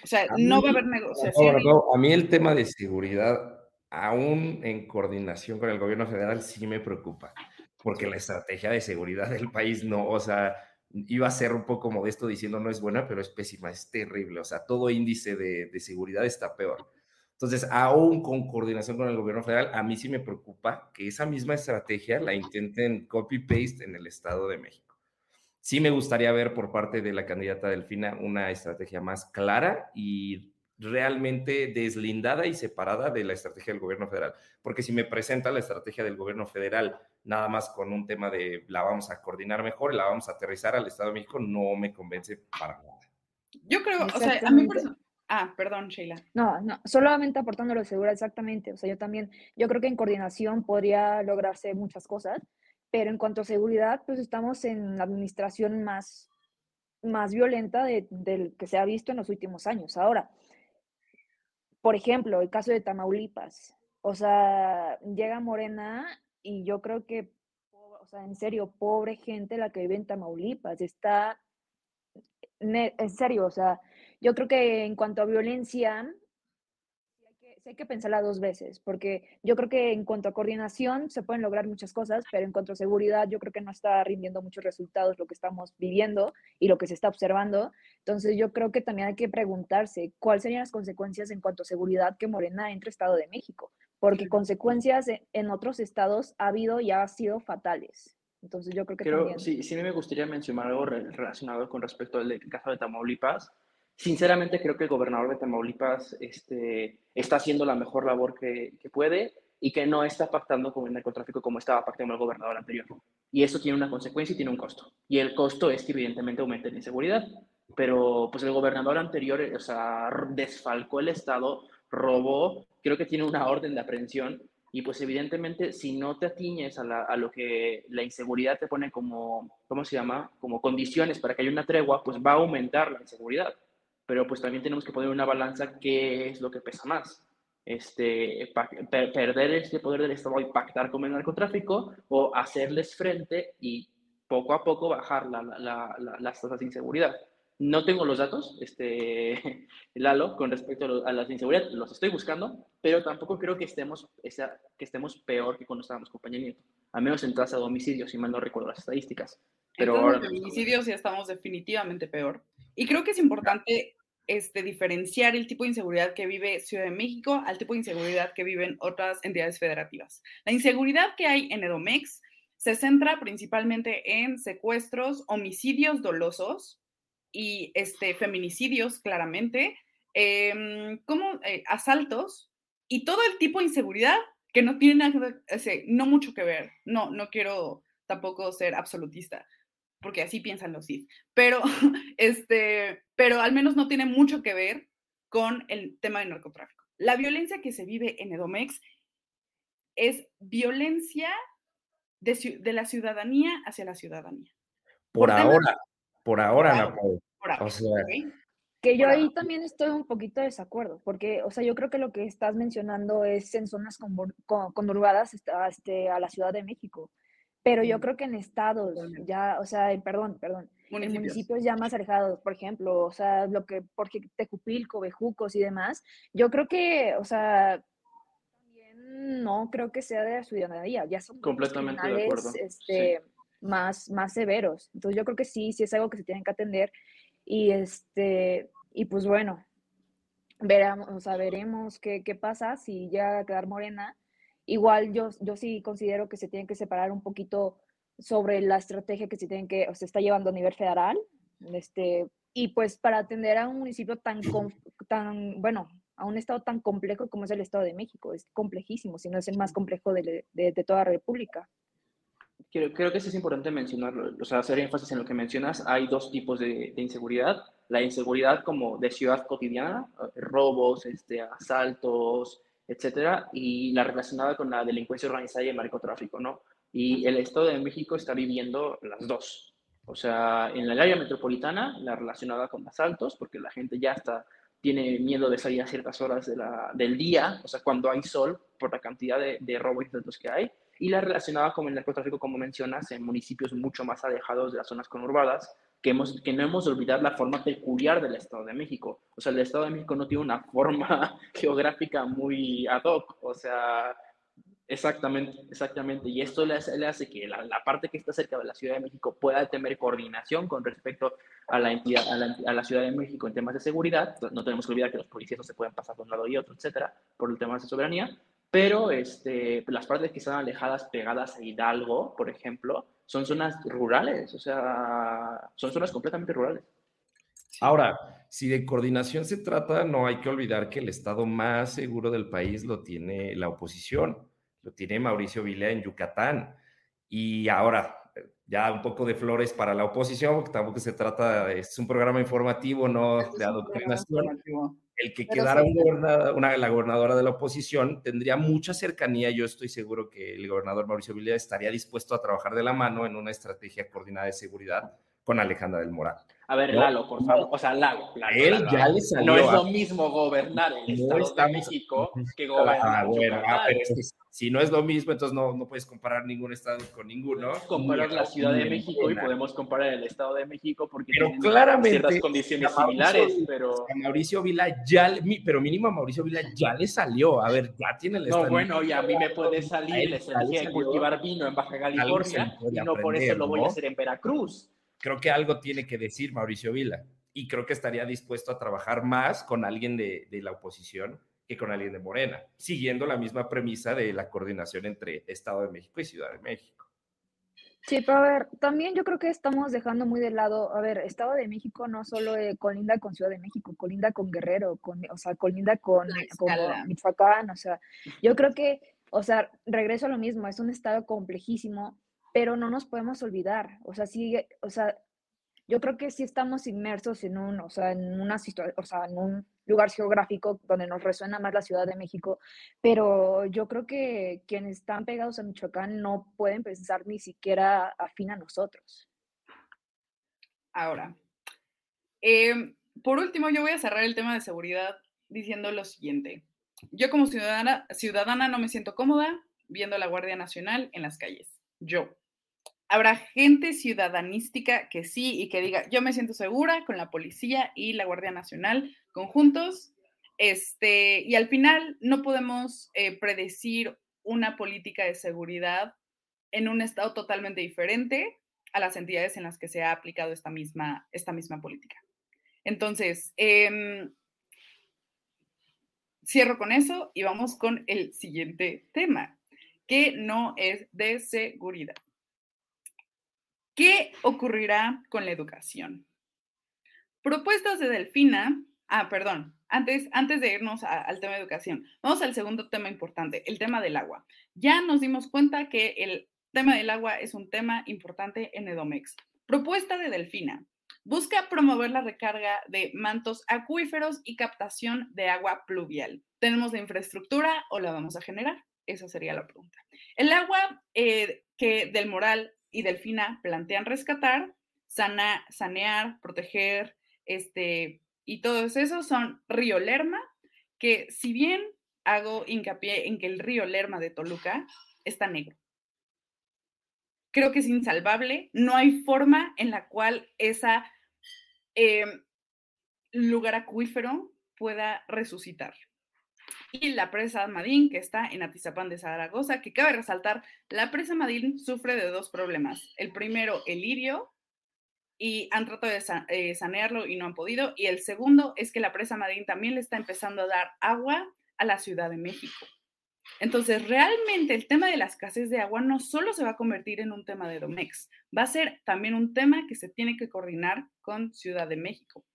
O sea, no va a haber negociación. no, no, a mí el tema de seguridad, aún en coordinación con el gobierno federal, sí me preocupa, porque la estrategia de seguridad del país no, o sea, iba a ser un poco modesto diciendo no es buena, pero es pésima, es terrible, o sea, todo índice de, de seguridad está peor. Entonces, aún con coordinación con el gobierno federal, a mí sí me preocupa que esa misma estrategia la intenten copy-paste en el Estado de México. Sí me gustaría ver por parte de la candidata Delfina una estrategia más clara y realmente deslindada y separada de la estrategia del gobierno federal. Porque si me presenta la estrategia del gobierno federal nada más con un tema de la vamos a coordinar mejor, la vamos a aterrizar al Estado de México, no me convence para nada. Yo creo, o sea, a mí Exactamente. perso- Ah, perdón, Sheila. No, no, solamente aportando lo seguro, exactamente. O sea, yo también, yo creo que en coordinación podría lograrse muchas cosas, pero en cuanto a seguridad, pues estamos en la administración más, más violenta de, del que se ha visto en los últimos años. Ahora, por ejemplo, el caso de Tamaulipas. O sea, llega Morena y yo creo que, o sea, en serio, pobre gente la que vive en Tamaulipas. Está, en serio, o sea, yo creo que en cuanto a violencia, hay que, sí pensarla dos veces, porque yo creo que en cuanto a coordinación se pueden lograr muchas cosas, pero en cuanto a seguridad yo creo que no está rindiendo muchos resultados lo que estamos viviendo y lo que se está observando. Entonces yo creo que también hay que preguntarse cuáles serían las consecuencias en cuanto a seguridad que Morena entre Estado de México, porque consecuencias en- en otros estados ha habido y ha sido fatales. Entonces yo creo que Creo, también... sí, sí me gustaría mencionar algo re- relacionado con respecto al caso de Tamaulipas. Sinceramente creo que el gobernador de Tamaulipas este, está haciendo la mejor labor que, que puede y que no está pactando con el narcotráfico como estaba pactando el gobernador anterior. Y eso tiene una consecuencia y tiene un costo. Y el costo es que evidentemente aumente la inseguridad. Pero pues el gobernador anterior, o sea, desfalcó el Estado, robó, creo que tiene una orden de aprehensión y pues evidentemente si no te atiñes a, la- a lo que la inseguridad te pone como, ¿cómo se llama? Como condiciones para que haya una tregua, pues va a aumentar la inseguridad. Pero pues también tenemos que poner una balanza qué es lo que pesa más. Este, per- perder este poder del Estado y pactar con el narcotráfico o hacerles frente y poco a poco bajar la- la- la- la- las tasas de inseguridad. No tengo los datos, este, [laughs] Lalo, con respecto a, lo- a las inseguridad, los estoy buscando, pero tampoco creo que estemos, esa- que estemos peor que cuando estábamos con Peña Nieto, a menos en tasa de homicidios, si mal no recuerdo las estadísticas. Pero Pero ahora en feminicidios ya estamos definitivamente peor. Y creo que es importante este, diferenciar el tipo de inseguridad que vive Ciudad de México al tipo de inseguridad que viven otras entidades federativas. La inseguridad que hay en Edomex se centra principalmente en secuestros, homicidios dolosos y este, feminicidios, claramente, em, como eh, asaltos y todo el tipo de inseguridad que no tiene nada, no mucho que ver. No, no quiero tampoco ser absolutista, porque así piensan los CID, pero, [laughs] este, pero al menos no tiene mucho que ver con el tema del narcotráfico. la violencia que se vive en Edomex es violencia de, la ciudadanía hacia la ciudadanía. Por, ahora, por ahora, Ana O sea, que yo ahí también estoy un poquito de desacuerdo, porque, o sea, yo creo que lo que estás mencionando es en zonas conurbadas este, a la Ciudad de México, pero yo creo que en estados, ya, o sea, perdón, perdón, en municipios ya más alejados, por ejemplo, o sea, lo que, porque Tecupilco, Bejucos y demás, yo creo que, o sea, también no creo que sea de la ciudadanía, ya son completamente de acuerdo. Este, más, más severos. Entonces yo creo que sí, sí es algo que se tienen que atender y, este, y pues bueno, veremos, o sea, veremos qué, qué pasa si llega a quedar morena. Igual yo, yo sí considero que se tienen que separar un poquito sobre la estrategia que se tienen que, o se está llevando a nivel federal. Este, y pues para atender a un municipio tan, tan, bueno, a un estado tan complejo como es el Estado de México. Es complejísimo, si no es el más complejo de, de, de toda la República creo, creo que eso es importante mencionarlo, o sea, hacer énfasis en lo que mencionas. Hay dos tipos de, inseguridad. La inseguridad como de ciudad cotidiana, eh, robos, este, asaltos, etcétera, y la relacionada con la delincuencia organizada y el narcotráfico, ¿no? Y el Estado de México está viviendo las dos. O sea, en el área metropolitana, la relacionada con asaltos, porque la gente ya está, tiene miedo de salir a ciertas horas del día, o sea, cuando hay sol, por la cantidad de, de robos y asaltos que hay y la relacionada con el narcotráfico, como mencionas, en municipios mucho más alejados de las zonas conurbadas, que, hemos, que no hemos de olvidar la forma peculiar del Estado de México. O sea, el Estado de México no tiene una forma [laughs] geográfica muy ad hoc, o sea, exactamente, exactamente. Y esto le hace, le hace que la, la, parte que está cerca de la Ciudad de México pueda tener coordinación con respecto a la, entidad, a la, a la Ciudad de México en temas de seguridad. No tenemos que olvidar que los policías no se pueden pasar de un lado y otro, etcétera, por el tema de soberanía pero este, las partes que están alejadas, pegadas a Hidalgo, por ejemplo, son zonas rurales, o sea, son zonas completamente rurales. Ahora, si de coordinación se trata, no hay que olvidar que el estado más seguro del país lo tiene la oposición, lo tiene Mauricio Vila en Yucatán. Y ahora, ya un poco de flores para la oposición, porque tampoco se trata, es un programa informativo, no de adoctrinación el que quedara una, la gobernadora de la oposición tendría mucha cercanía. Yo estoy seguro que el gobernador Mauricio Villa estaría dispuesto a trabajar de la mano en una estrategia coordinada de seguridad con Alejandra del Moral. A ver, Lalo, por favor. O sea, Lalo. él ya le salió. No es lo mismo gobernar el Estado de México [laughs] que ah, gobernar. Ah, bueno, pero si no es lo mismo, entonces no, no puedes comparar ningún estado con ninguno. Comparar la Ciudad de México y podemos comparar el Estado de México porque pero claramente, ciertas condiciones similares. Pero a Mauricio Vila ya, pero mínimo a Mauricio Vila ya le salió. A ver, ya tiene el Estado. No, bueno, y a mí me puede salir la estrategia de cultivar vino en Baja California y no por eso lo voy a hacer en Veracruz creo que algo tiene que decir Mauricio Vila y creo que estaría dispuesto a trabajar más con alguien de, la oposición que con alguien de Morena, siguiendo la misma premisa de la coordinación entre Estado de México y Ciudad de México. Sí, pero a ver, también yo creo que estamos dejando muy de lado, a ver, Estado de México no solo eh, colinda con Ciudad de México, colinda con Guerrero, con, o sea, colinda con, con Michoacán, o sea, yo creo que, o sea, regreso a lo mismo, es un estado complejísimo, pero no nos podemos olvidar, o sea, sí, o sea, yo creo que sí estamos inmersos en un, o sea, en una o sea, en un lugar geográfico donde nos resuena más la Ciudad de México, pero yo creo que quienes están pegados a Michoacán no pueden pensar ni siquiera afín a nosotros. Ahora, em, por último, yo voy a cerrar el tema de seguridad diciendo lo siguiente. Yo como ciudadana, ciudadana no me siento cómoda viendo a la Guardia Nacional en las calles. Yo, habrá gente ciudadanística que sí y que diga, yo me siento segura con la policía y la Guardia Nacional conjuntos. Este, y al final no podemos eh, predecir una política de seguridad en un estado totalmente diferente a las entidades en las que se ha aplicado esta misma, esta misma política. Entonces, em, cierro con eso y vamos con el siguiente tema, que no es de seguridad. ¿Qué ocurrirá con la educación? Propuestas de Delfina. Ah, perdón. Antes, antes de irnos al tema de educación, vamos al segundo tema importante, el tema del agua. Ya nos dimos cuenta que el tema del agua es un tema importante en Edomex. Propuesta de Delfina. busca promover la recarga de mantos acuíferos y captación de agua pluvial. ¿Tenemos la infraestructura o la vamos a generar? Esa sería la pregunta. El agua eh, que del Moral y Delfina plantean rescatar, sanear, proteger, este, y todos esos son Río Lerma, que si bien hago hincapié en que el río Lerma de Toluca está negro. Creo que es insalvable. No hay forma en la cual ese em, lugar acuífero pueda resucitar. Y la presa Madín, que está en Atizapán de Zaragoza, que cabe resaltar, la presa Madín sufre de dos problemas. El primero, el lirio, y han tratado de eh, sanearlo y no han podido. Y el segundo es que la presa Madín también le está empezando a dar agua a la Ciudad de México. Entonces, realmente el tema de la escasez de agua no solo se va a convertir en un tema de Domex, va a ser también un tema que se tiene que coordinar con Ciudad de México.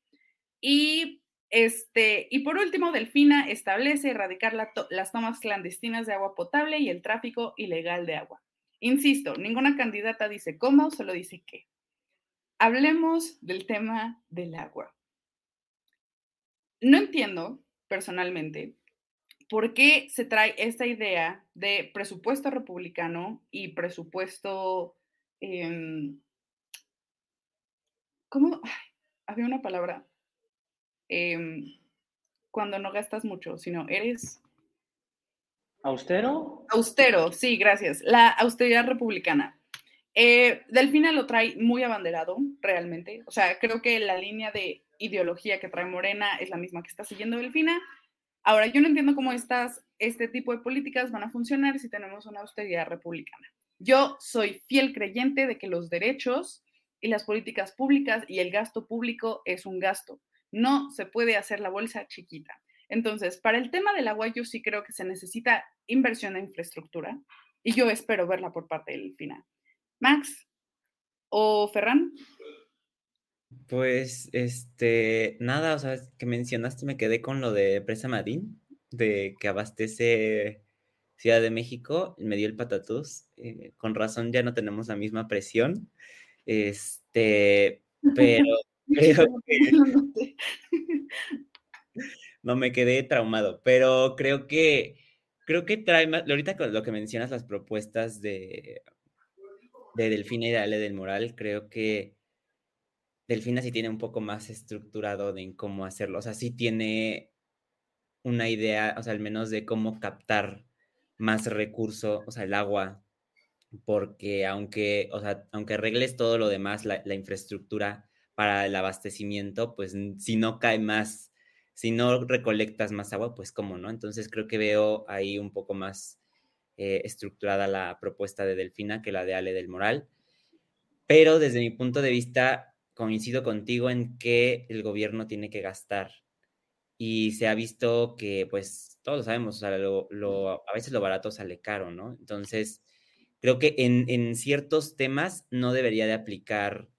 Y, este, y por último, Delfina establece erradicar las tomas clandestinas de agua potable y el tráfico ilegal de agua. Insisto, ninguna candidata dice cómo, solo dice qué. Hablemos del tema del agua. No entiendo personalmente por qué se trae esta idea de presupuesto republicano y presupuesto... Em, ¿Cómo? había una palabra. Em, cuando no gastas mucho, sino eres... ¿Austero? Austero, sí, gracias. La austeridad republicana. Eh, Delfina lo trae muy abanderado, realmente. O sea, creo que la línea de ideología que trae Morena es la misma que está siguiendo Delfina. Ahora, yo no entiendo cómo estas, este tipo de políticas van a funcionar si tenemos una austeridad republicana. Yo soy fiel creyente de que los derechos y las políticas públicas y el gasto público es un gasto. No se puede hacer la bolsa chiquita. Entonces, para el tema del agua, yo sí creo que se necesita inversión en infraestructura y yo espero verla por parte del final. Max o Ferran. Pues, este, nada, o sea, que mencionaste, me quedé con lo de Presa Madín, de que abastece Ciudad de México, me dio el patatús, eh, con razón ya no tenemos la misma presión, este, [laughs] pero [laughs] no me quedé traumado, pero creo que, creo que trae más, ahorita con lo que mencionas, las propuestas de de Delfina y de Ale del Moral, creo que Delfina sí tiene un poco más estructurado de cómo hacerlo. O sea, sí tiene una idea, o sea, al menos de cómo captar más recurso, o sea, el agua, porque aunque, o sea, aunque arregles todo lo demás, la, la infraestructura para el abastecimiento, pues si no cae más, si no recolectas más agua, pues cómo, ¿no? Entonces creo que veo ahí un poco más eh, estructurada la propuesta de Delfina que la de Ale del Moral. Pero desde mi punto de vista, coincido contigo en que el gobierno tiene que gastar. Y se ha visto que, pues, todos sabemos, lo, a veces lo barato sale caro, ¿no? Entonces, creo que en, en ciertos temas no debería de aplicar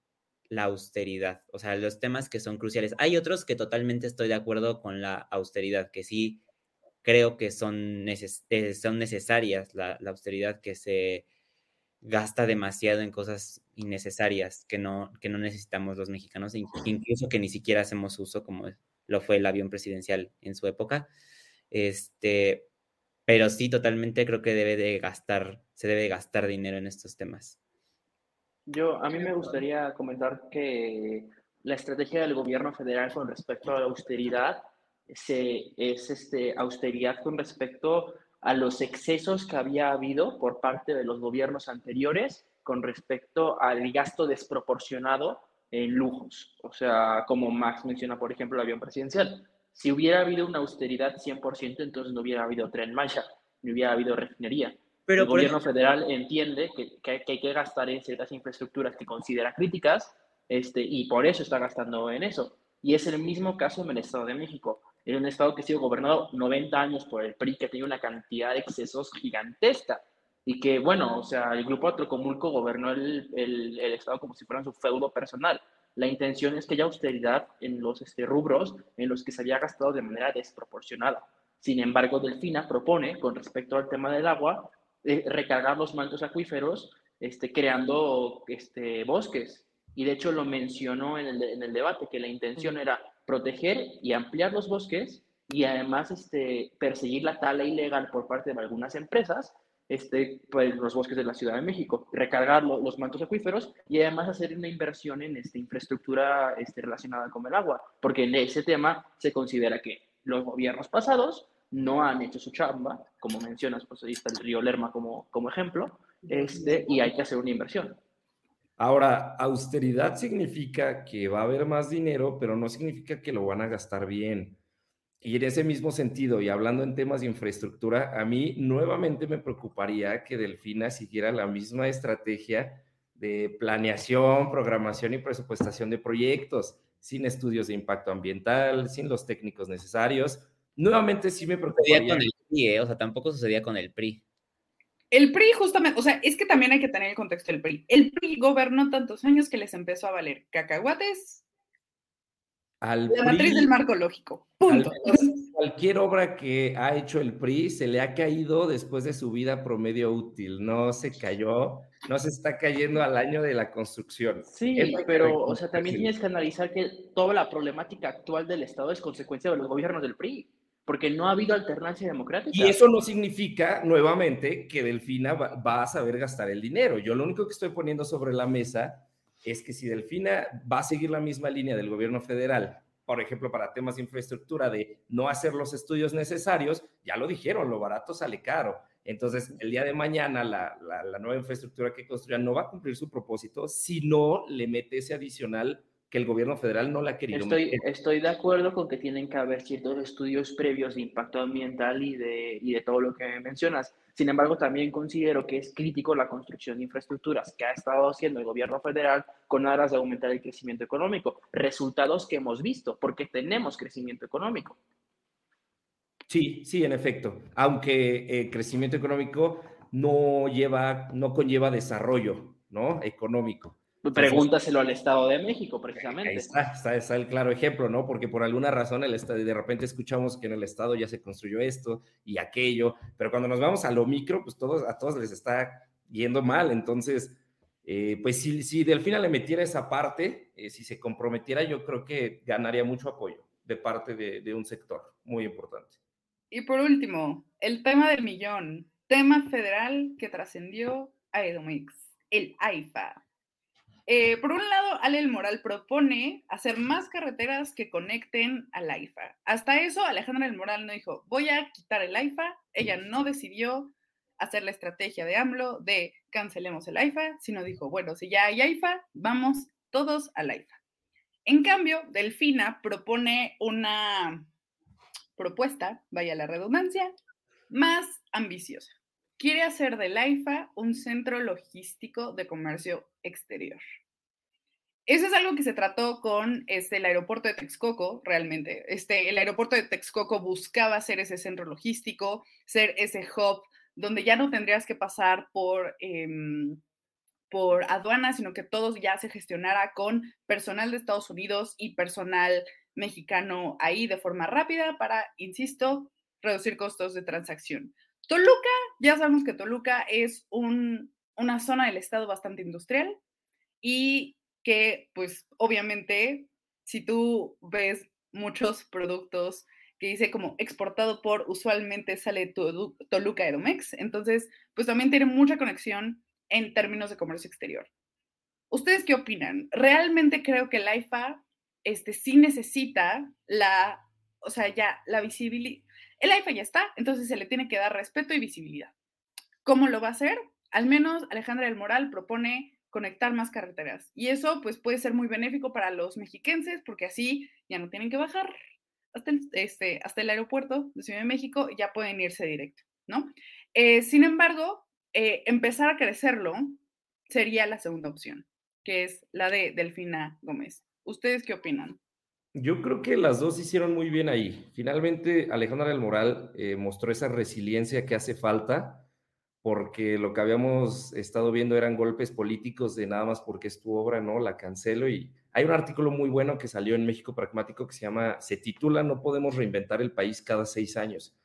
la austeridad, o sea, los temas que son cruciales. Hay otros que totalmente estoy de acuerdo con la austeridad, que sí creo que son, eh, necesarias, la, austeridad que se gasta demasiado en cosas innecesarias que no, que no necesitamos los mexicanos, incluso que ni siquiera hacemos uso, como lo fue el avión presidencial en su época. Este, pero sí, totalmente creo que debe de gastar, se debe gastar dinero en estos temas. Yo, a mí me gustaría comentar que la estrategia del gobierno federal con respecto a la austeridad se, es este, austeridad con respecto a los excesos que había habido por parte de los gobiernos anteriores con respecto al gasto desproporcionado en lujos. O sea, como Max menciona, por ejemplo, el avión presidencial. Si hubiera habido una austeridad 100%, entonces no hubiera habido tren Maya, no hubiera habido refinería. Pero el gobierno federal entiende que, que, hay que gastar en ciertas infraestructuras que considera críticas este, y por eso está gastando en eso. Y es el mismo caso en el Estado de México. En un estado que ha sido gobernado 90 años por el PRI, que tiene una cantidad de excesos gigantesca. Y que, bueno, o sea, el grupo Atlocomulco gobernó el, el, el estado como si fuera su feudo personal. La intención es que haya austeridad en los este, rubros en los que se había gastado de manera desproporcionada. Sin embargo, Delfina propone, con respecto al tema del agua, eh, recargar los mantos acuíferos este, creando este, bosques. Y de hecho lo mencionó en el, en el debate, que la intención era proteger y ampliar los bosques y además este, perseguir la tala ilegal por parte de algunas empresas este, pues, los bosques de la Ciudad de México, recargar los mantos acuíferos y además hacer una inversión en esta infraestructura este, relacionada con el agua, porque en ese tema se considera que los gobiernos pasados no han hecho su chamba, como mencionas, pues ahí está el río Lerma como, como ejemplo, este, y hay que hacer una inversión. Ahora, austeridad significa que va a haber más dinero, pero no significa que lo van a gastar bien. Y en ese mismo sentido, y hablando en temas de infraestructura, a mí nuevamente me preocuparía que Delfina siguiera la misma estrategia de planeación, programación y presupuestación de proyectos, sin estudios de impacto ambiental, sin los técnicos necesarios. Nuevamente sí me preocuparía. con el PRI, ¿eh? o sea, tampoco sucedía con el PRI. El PRI justamente, o sea, es que también hay que tener el contexto del PRI. El PRI gobernó tantos años que les empezó a valer cacahuates, la matriz del marco lógico. Punto. cualquier obra que ha hecho el PRI se le ha caído después de su vida promedio útil. No se cayó, no se está cayendo al año de la construcción. Sí, pero, o sea, también tienes que analizar que toda la problemática actual del Estado es consecuencia de los gobiernos del PRI porque no ha habido alternancia democrática. Y eso no significa, nuevamente, que Delfina va, a saber gastar el dinero. Yo lo único que estoy poniendo sobre la mesa es que si Delfina va a seguir la misma línea del gobierno federal, por ejemplo, para temas de infraestructura, de no hacer los estudios necesarios, ya lo dijeron, lo barato sale caro. Entonces, el día de mañana, la, nueva infraestructura que construyan no va a cumplir su propósito si no le mete ese adicional que el gobierno federal no la ha querido estoy, Estoy de acuerdo con que tienen que haber ciertos estudios previos de impacto ambiental y de, y de todo lo que mencionas. Sin embargo, también considero que es crítico la construcción de infraestructuras que ha estado haciendo el gobierno federal con aras de aumentar el crecimiento económico. Resultados que hemos visto, porque tenemos crecimiento económico. Sí, sí, en efecto. Aunque el crecimiento económico no lleva, no conlleva desarrollo, ¿no? Económico. Pregúntaselo al Estado de México, precisamente. Ahí está, está, el claro ejemplo, ¿no? Porque por alguna razón el estado, de repente escuchamos que en el Estado ya se construyó esto y aquello, pero cuando nos vamos a lo micro, pues todos, a todos les está yendo mal. Entonces, eh, pues si, si Delfina le metiera esa parte, eh, si se comprometiera, yo creo que ganaría mucho apoyo de parte de, de un sector muy importante. Y por último, el tema del millón, tema federal que trascendió a Edomix, el AIFA. Eh, por un lado, Ale el Moral propone hacer más carreteras que conecten al AIFA. Hasta eso, Alejandra el Moral no dijo, voy a quitar el AIFA. Ella no decidió hacer la estrategia de AMLO de cancelemos el AIFA, sino dijo, bueno, si ya hay AIFA, vamos todos al AIFA. En cambio, Delfina propone una propuesta, vaya la redundancia, más ambiciosa quiere hacer del AIFA un centro logístico de comercio exterior. Eso es algo que se trató con este, el aeropuerto de Texcoco, realmente. Este, el aeropuerto de Texcoco buscaba ser ese centro logístico, ser ese hub donde ya no tendrías que pasar por, eh, por aduanas, sino que todo ya se gestionara con personal de Estados Unidos y personal mexicano ahí de forma rápida para, insisto, reducir costos de transacción. Toluca, ya sabemos que Toluca es una zona del estado bastante industrial y que pues obviamente si tú ves muchos productos que dice como exportado por, usualmente sale Toluca Edomex, entonces pues también tiene mucha conexión en términos de comercio exterior. ¿Ustedes qué opinan? Realmente creo que el IFA este, sí necesita la, o sea, ya la visibilidad, el AIFA ya está, entonces se le tiene que dar respeto y visibilidad. ¿Cómo lo va a hacer? Al menos Alejandra del Moral propone conectar más carreteras. Y eso pues puede ser muy benéfico para los mexiquenses porque así ya no tienen que bajar hasta el, este, aeropuerto de Ciudad de México y ya pueden irse directo, ¿no? Eh, sin embargo, eh, empezar a crecerlo sería la segunda opción, que es la de Delfina Gómez. ¿Ustedes qué opinan? Yo creo que las dos hicieron muy bien ahí. Finalmente, Alejandra del Moral eh, mostró esa resiliencia que hace falta, porque lo que habíamos estado viendo eran golpes políticos de nada más porque es tu obra, ¿no? La cancelo. Y hay un artículo muy bueno que salió en México Pragmático que se llama, se titula No podemos reinventar el país cada seis años.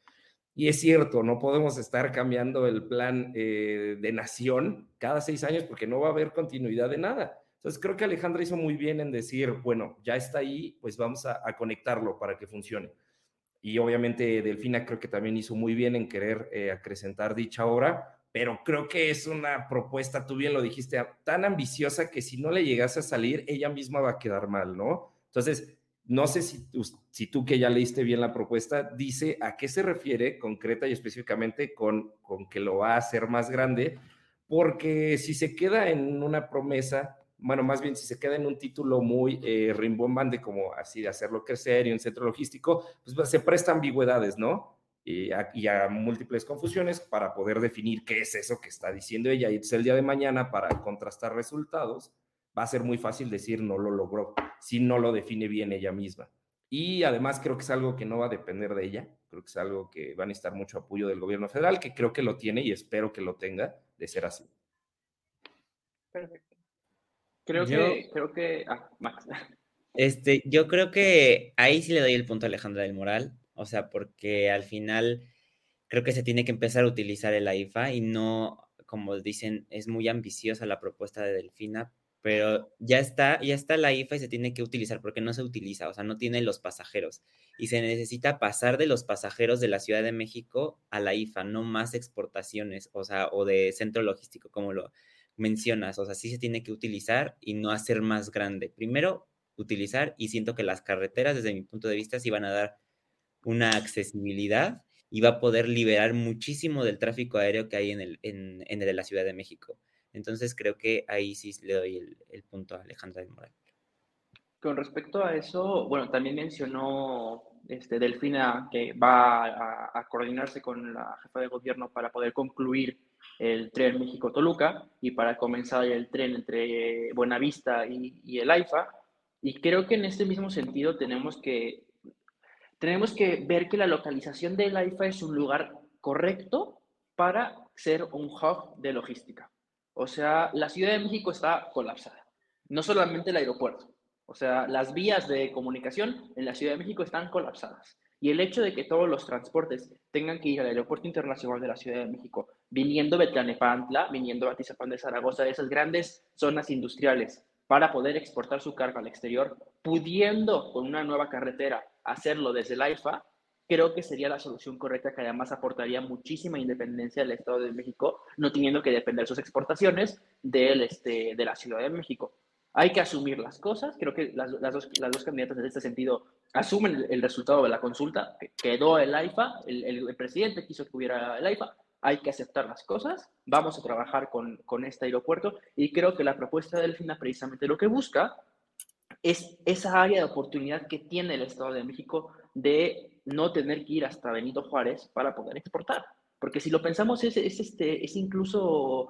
Y es cierto, no podemos estar cambiando el plan eh, de nación cada seis años porque no va a haber continuidad de nada Entonces creo que Alejandra hizo muy bien en decir, bueno, ya está ahí, pues vamos a, conectarlo para que funcione. Y obviamente Delfina creo que también hizo muy bien en querer eh, acrecentar dicha obra, pero creo que es una propuesta, tú bien lo dijiste, tan ambiciosa que si no le llegase a salir, ella misma va a quedar mal, ¿no? Entonces, no sé si, si tú que ya leíste bien la propuesta, dice a qué se refiere concreta y específicamente con, con que lo va a hacer más grande, porque si se queda en una promesa, bueno, más bien si se queda en un título muy eh, rimbombante como así de hacerlo crecer y un centro logístico, pues se presta ambigüedades, ¿no? Y a, y a, múltiples confusiones para poder definir qué es eso que está diciendo ella. Y entonces el día de mañana, para contrastar resultados, va a ser muy fácil decir no lo logró si no lo define bien ella misma. Y además creo que es algo que no va a depender de ella, creo que es algo que va a necesitar mucho apoyo del gobierno federal, que creo que lo tiene y espero que lo tenga de ser así. Perfecto. Creo que, creo que, ah, Max. Este, yo creo que ahí sí le doy el punto a Alejandra del Moral, o sea, porque al final creo que se tiene que empezar a utilizar el AIFA y no, como dicen, es muy ambiciosa la propuesta de Delfina, pero ya está, ya está la IFA y se tiene que utilizar porque no se utiliza, o sea, no tiene los pasajeros. Y se necesita pasar de los pasajeros de la Ciudad de México a la IFA, no más exportaciones, o sea, o de centro logístico, como lo mencionas. O sea, sí se tiene que utilizar y no hacer más grande. Primero, utilizar y siento que las carreteras, desde mi punto de vista, sí van a dar una accesibilidad y va a poder liberar muchísimo del tráfico aéreo que hay en el, en, el de la Ciudad de México. Entonces creo que ahí sí le doy el, punto a Alejandra de Moral. Con respecto a eso, bueno, también mencionó este, Delfina que va a, coordinarse con la jefa de gobierno para poder concluir el tren México-Toluca y para comenzar el tren entre Buenavista y, y el AIFA. Y creo que en este mismo sentido tenemos que, tenemos que ver que la localización del AIFA es un lugar correcto para ser un hub de logística. O sea, la Ciudad de México está colapsada. No solamente el aeropuerto. O sea, las vías de comunicación en la Ciudad de México están colapsadas. Y el hecho de que todos los transportes tengan que ir al aeropuerto internacional de la Ciudad de México, viniendo de Tlanepantla, viniendo de Atizapán de Zaragoza, de esas grandes zonas industriales, para poder exportar su carga al exterior, pudiendo con una nueva carretera hacerlo desde el AIFA, creo que sería la solución correcta que además aportaría muchísima independencia al Estado de México, no teniendo que depender sus exportaciones del, este, de la Ciudad de México. Hay que asumir las cosas, creo que las, las, dos, las dos candidatas en este sentido asumen el, resultado de la consulta, que quedó el AIFA, el, el, presidente quiso que hubiera el AIFA, hay que aceptar las cosas, vamos a trabajar con, con este aeropuerto y creo que la propuesta del FINA precisamente lo que busca es esa área de oportunidad que tiene el Estado de México de no tener que ir hasta Benito Juárez para poder exportar. Porque si lo pensamos, es, es, este, es incluso,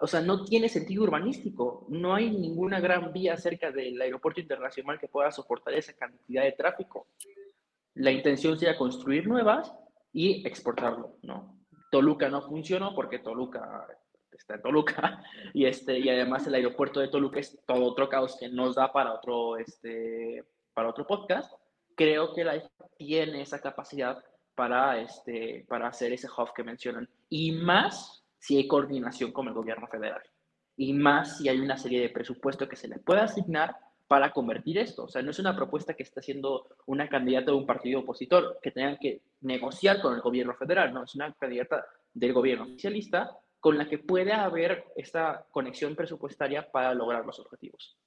o sea, no tiene sentido urbanístico. No hay ninguna gran vía cerca del aeropuerto internacional que pueda soportar esa cantidad de tráfico. La intención sería construir nuevas y exportarlo, ¿no? Toluca no funcionó porque Toluca está en Toluca [laughs] y, este, y además el aeropuerto de Toluca es todo otro caos que nos da para otro, este, para otro podcast creo que la tiene esa capacidad para, este, para hacer ese hub que mencionan. Y más si hay coordinación con el gobierno federal. Y más si hay una serie de presupuesto que se le pueda asignar para convertir esto. O sea, no es una propuesta que está haciendo una candidata de un partido opositor que tengan que negociar con el gobierno federal, no, es una candidata del gobierno oficialista con la que puede haber esta conexión presupuestaria para lograr los objetivos,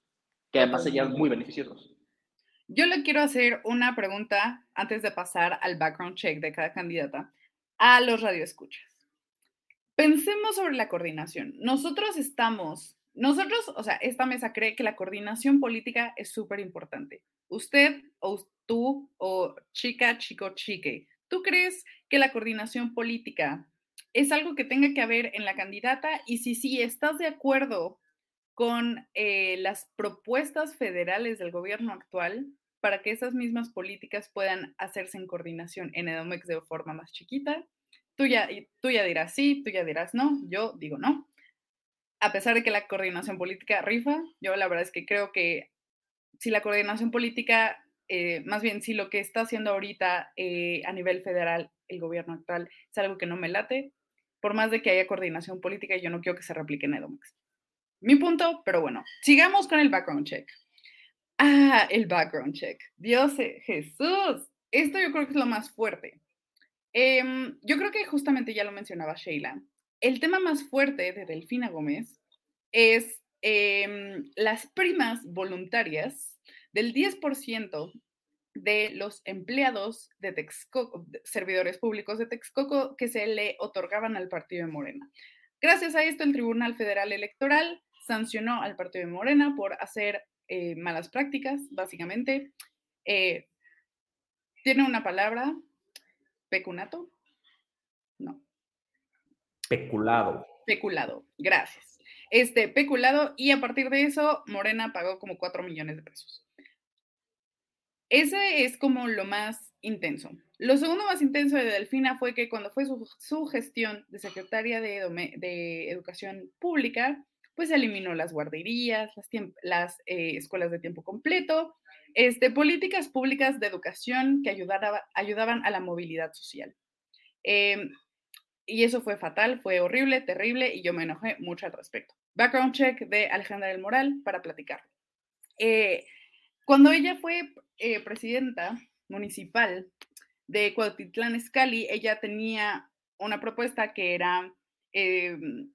que además serían muy beneficiosos. Yo le quiero hacer una pregunta antes de pasar al background check de cada candidata a los radioescuchas. Pensemos sobre la coordinación. Nosotros estamos, nosotros, o sea, esta mesa cree que la coordinación política es súper importante. Usted o tú o chica, chico, chique, ¿tú crees que la coordinación política es algo que tenga que haber en la candidata? Y si sí, ¿estás de acuerdo con eh, las propuestas federales del gobierno actual para que esas mismas políticas puedan hacerse en coordinación en Edomex de forma más chiquita. Tú ya, tú ya dirás sí, tú ya dirás no, yo digo no. A pesar de que la coordinación política rifa, yo la verdad es que creo que si la coordinación política, eh, más bien si lo que está haciendo ahorita eh, a nivel federal el gobierno actual es algo que no me late, por más de que haya coordinación política, yo no quiero que se replique en Edomex. mi punto, pero bueno, sigamos con el background check. Ah, el background check. Dios Jesús. Esto yo creo que es lo más fuerte. Em, yo creo que justamente ya lo mencionaba Sheila. El tema más fuerte de Delfina Gómez es em, las primas voluntarias del 10% de los empleados de Texcoco, servidores públicos de Texcoco, que se le otorgaban al partido de Morena. Gracias a esto, el Tribunal Federal Electoral sancionó al partido de Morena por hacer eh, malas prácticas, básicamente. Eh, tiene una palabra, pecunato. No. Peculado. Peculado, gracias. Este, peculado, y a partir de eso, Morena pagó como 4 millones de pesos. Ese es como lo más intenso. Lo segundo más intenso de Delfina fue que cuando fue su, gestión de secretaria de, de, Educación Pública, pues eliminó las guarderías, las, las eh, escuelas de tiempo completo, este, políticas públicas de educación que ayudaban a la movilidad social. Em, y eso fue fatal, fue horrible, terrible, y yo me enojé mucho al respecto. Background check de Alejandra del Moral para platicar. Eh, cuando ella fue eh, presidenta municipal de Cuautitlán Escali, ella tenía una propuesta que era em,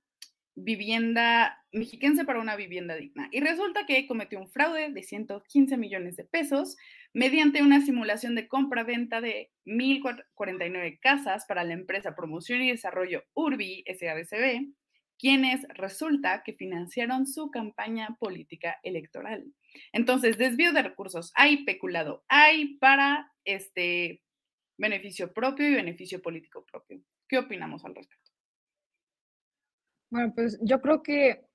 vivienda mexiquense para una vivienda digna. Y resulta que cometió un fraude de 115 millones de pesos mediante una simulación de compra-venta de 1.049 casas para la empresa Promoción y Desarrollo Urbi SADCB, quienes resulta que financiaron su campaña política electoral. Entonces, desvío de recursos, hay peculado, hay para este beneficio propio y beneficio político propio. ¿Qué opinamos al respecto? Bueno, pues yo creo que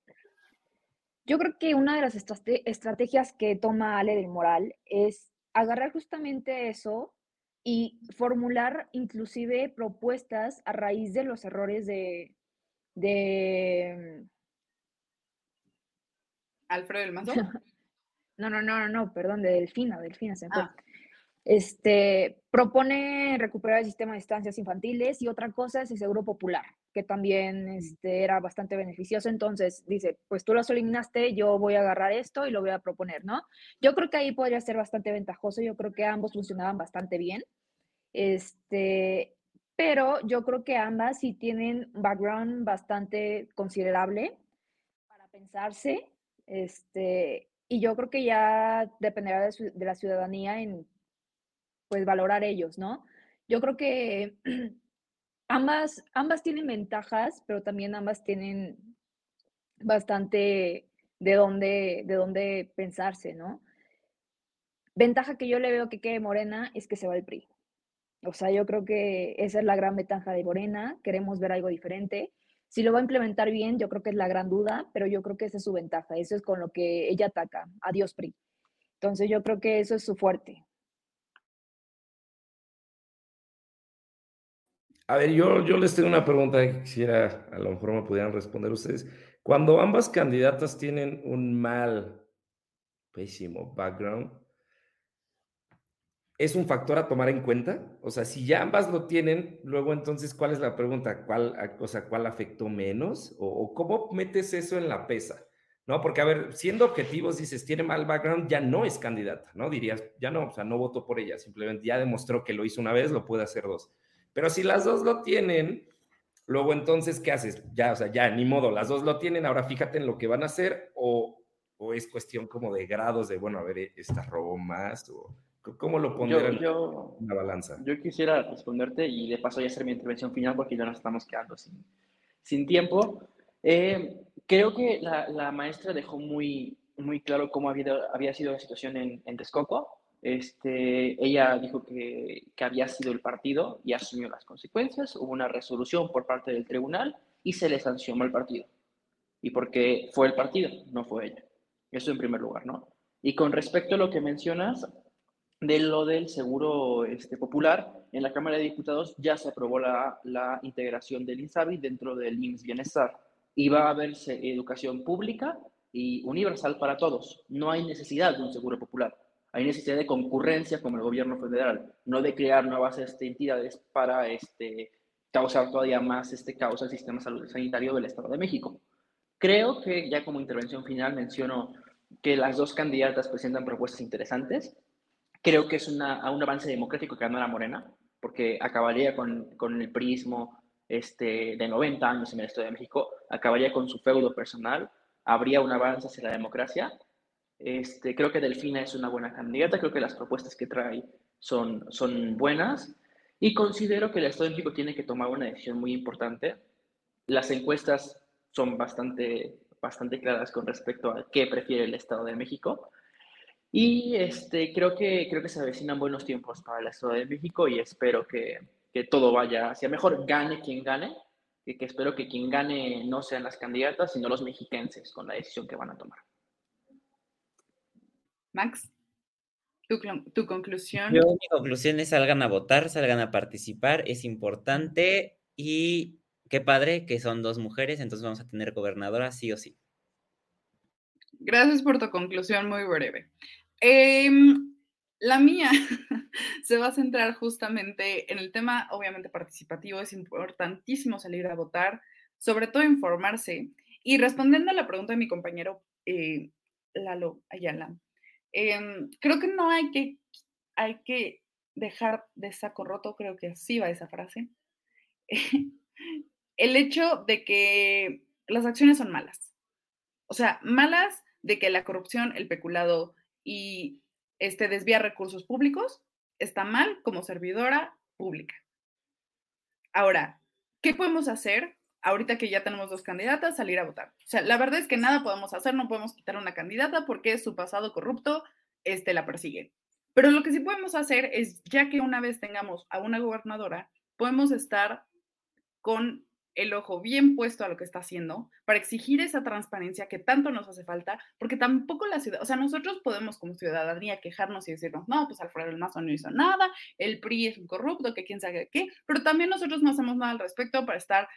yo creo que una de las estrategias que toma Ale del Moral es agarrar justamente eso y formular inclusive propuestas a raíz de los errores de, de... Alfredo del Mazo. [laughs] No, no, no, no, perdón, de Delfina, Delfina se fue. Ah. Este, propone recuperar el sistema de estancias infantiles y otra cosa es el seguro popular, que también este, era bastante beneficioso. Entonces dice, pues tú lo eliminaste, yo voy a agarrar esto y lo voy a proponer, ¿no? Yo creo que ahí podría ser bastante ventajoso, yo creo que ambos funcionaban bastante bien. Este, pero yo creo que ambas sí tienen un background bastante considerable para pensarse. Este, y yo creo que ya dependerá de, la ciudadanía en pues valorar ellos, ¿no? Yo creo que ambas, ambas tienen ventajas, pero también ambas tienen bastante de dónde, de dónde pensarse, ¿no? Ventaja que yo le veo que quede Morena es que se va el PRI. O sea, yo creo que esa es la gran ventaja de Morena, queremos ver algo diferente. Si lo va a implementar bien, yo creo que es la gran duda, pero yo creo que esa es su ventaja, eso es con lo que ella ataca, adiós PRI. Entonces yo creo que eso es su fuerte. A ver, yo, yo les tengo una pregunta que quisiera, a lo mejor me pudieran responder ustedes. Cuando ambas candidatas tienen un mal, pésimo background, es un factor a tomar en cuenta? O sea, si ya ambas lo tienen, luego entonces, ¿cuál es la pregunta? ¿Cuál, o sea, ¿cuál afectó menos? ¿O, cómo metes eso en la pesa? ¿No? Porque, a ver, siendo objetivos, dices, tiene mal background, ya no es candidata, ¿no? Dirías, ya no, o sea, no voto por ella, simplemente ya demostró que lo hizo una vez, lo puede hacer dos. Pero si las dos lo tienen, luego entonces, ¿qué haces? Ya, o sea, ya, ni modo, las dos lo tienen, ahora fíjate en lo que van a hacer, o, o es cuestión como de grados de, bueno, a ver, esta robó más, o ¿Cómo lo pondrían yo, en la balanza? Yo quisiera responderte y de paso ya hacer mi intervención final porque ya nos estamos quedando sin, sin tiempo. Eh, creo que la, la, maestra dejó muy, muy claro cómo había, había sido la situación en, en Texcoco. Este, ella dijo que, había sido el partido y asumió las consecuencias. Hubo una resolución por parte del tribunal y se le sancionó al partido. Y porque fue el partido, no fue ella. Eso en primer lugar, ¿no? Y con respecto a lo que mencionas, de lo del seguro este, popular, en la Cámara de Diputados ya se aprobó la, integración del INSABI dentro del IMSS Bienestar y va a haber educación pública y universal para todos. No hay necesidad de un seguro popular. Hay necesidad de concurrencia como el gobierno federal, no de crear nuevas este, entidades para este, causar todavía más este caos al sistema sanitario del Estado de México. Creo que ya como intervención final menciono que las dos candidatas presentan propuestas interesantes. Creo que es una, un avance democrático que ganara Morena, porque acabaría con, con el prismo este, de 90 años en el Estado de México, acabaría con su feudo personal, habría un avance hacia la democracia. Este, creo que Delfina es una buena candidata, creo que las propuestas que trae son, son buenas y considero que el Estado de México tiene que tomar una decisión muy importante. Las encuestas son bastante, bastante claras con respecto a qué prefiere el Estado de México. Y este, creo, que, creo que se avecinan buenos tiempos para el Estado de México y espero que, que todo vaya hacia mejor, gane quien gane, y que espero que quien gane no sean las candidatas, sino los mexiquenses con la decisión que van a tomar. Max, tu, tu conclusión. Yo, mi conclusión es salgan a votar, salgan a participar, es importante y qué padre que son dos mujeres, entonces vamos a tener gobernadora sí o sí. Gracias por tu conclusión muy breve. Em, la mía [laughs] se va a centrar justamente en el tema, obviamente, participativo. Es importantísimo salir a votar, sobre todo informarse. Y respondiendo a la pregunta de mi compañero eh, Lalo Ayala, em, creo que no hay que, hay que dejar de saco roto, creo que así va esa frase. [laughs] el hecho de que las acciones son malas. O sea, malas de que la corrupción, el peculado y este desviar recursos públicos está mal como servidora pública. Ahora, ¿qué podemos hacer ahorita que ya tenemos dos candidatas? Salir a votar. O sea, la verdad es que nada podemos hacer, no podemos quitar una candidata porque su pasado corrupto este, la persigue. Pero lo que sí podemos hacer es, ya que una vez tengamos a una gobernadora, podemos estar con el ojo bien puesto a lo que está haciendo para exigir esa transparencia que tanto nos hace falta, porque tampoco la ciudad, o sea, nosotros podemos como ciudadanía quejarnos y decirnos, no, pues Alfredo el Mazo no hizo nada, el PRI es un corrupto, que quién sabe qué, pero también nosotros no hacemos nada al respecto para estar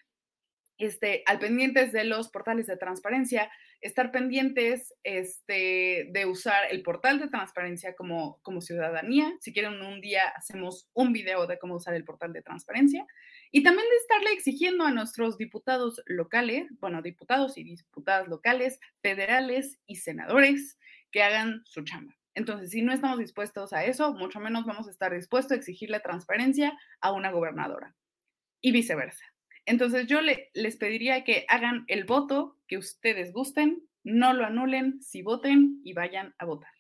este, al pendientes de los portales de transparencia, estar pendientes este, de usar el portal de transparencia como, como ciudadanía. Si quieren, un día hacemos un video de cómo usar el portal de transparencia. Y también de estarle exigiendo a nuestros diputados locales, bueno, diputados y diputadas locales, federales y senadores que hagan su chamba. Entonces, si no estamos dispuestos a eso, mucho menos vamos a estar dispuestos a exigirle transparencia a una gobernadora y viceversa. Entonces, yo le, les pediría que hagan el voto que ustedes gusten, no lo anulen, si voten y vayan a votar.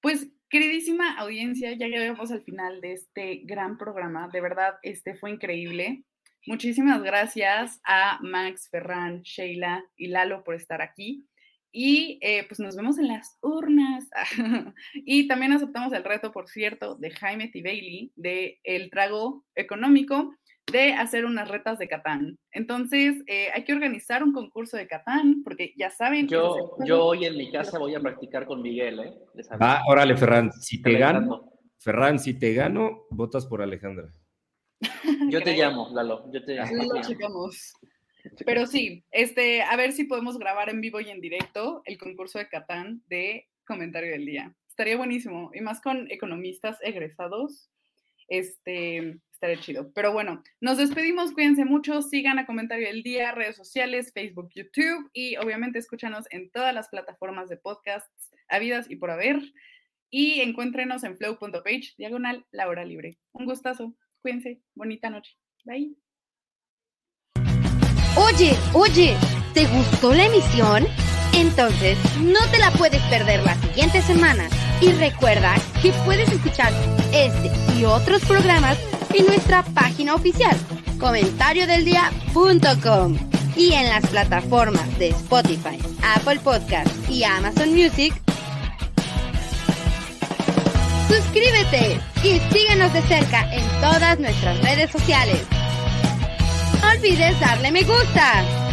Pues Queridísima audiencia, ya llegamos al final de este gran programa. De verdad, este fue increíble. Muchísimas gracias a Max, Ferran, Sheila y Lalo por estar aquí. Y eh, pues nos vemos en las urnas. [laughs] y también aceptamos el reto, por cierto, de Jaime T. Bailey de El Trago Económico de hacer unas retas de Catán. Entonces, eh, hay que organizar un concurso de Catán, porque ya saben. Yo, yo hoy en mi casa voy a practicar con Miguel, ¿eh? Ah, órale, Ferran, si te gano, Ferran, si te gano, votas por Alejandra. [laughs] Yo te llamo, Lalo, yo te llamo. Lo checamos. Pero sí, este, a ver si podemos grabar en vivo y en directo el concurso de Catán de comentario del día. Estaría buenísimo, y más con economistas egresados. Este, estaría chido. Pero bueno, nos despedimos, cuídense mucho, sigan a Comentario del Día, redes sociales, Facebook, YouTube y obviamente escúchanos en todas las plataformas de podcasts habidas y por haber. Y encuéntrenos en flow.page, diagonal, la hora libre. Un gustazo, cuídense, bonita noche. Bye. Oye, oye, ¿te gustó la emisión? Entonces, no te la puedes perder la siguiente semana. Y recuerda que puedes escuchar este y otros programas en nuestra página oficial, comentariodeldia.com y en las plataformas de Spotify, Apple Podcast y Amazon Music. Suscríbete y síguenos de cerca en todas nuestras redes sociales. No olvides darle me gusta.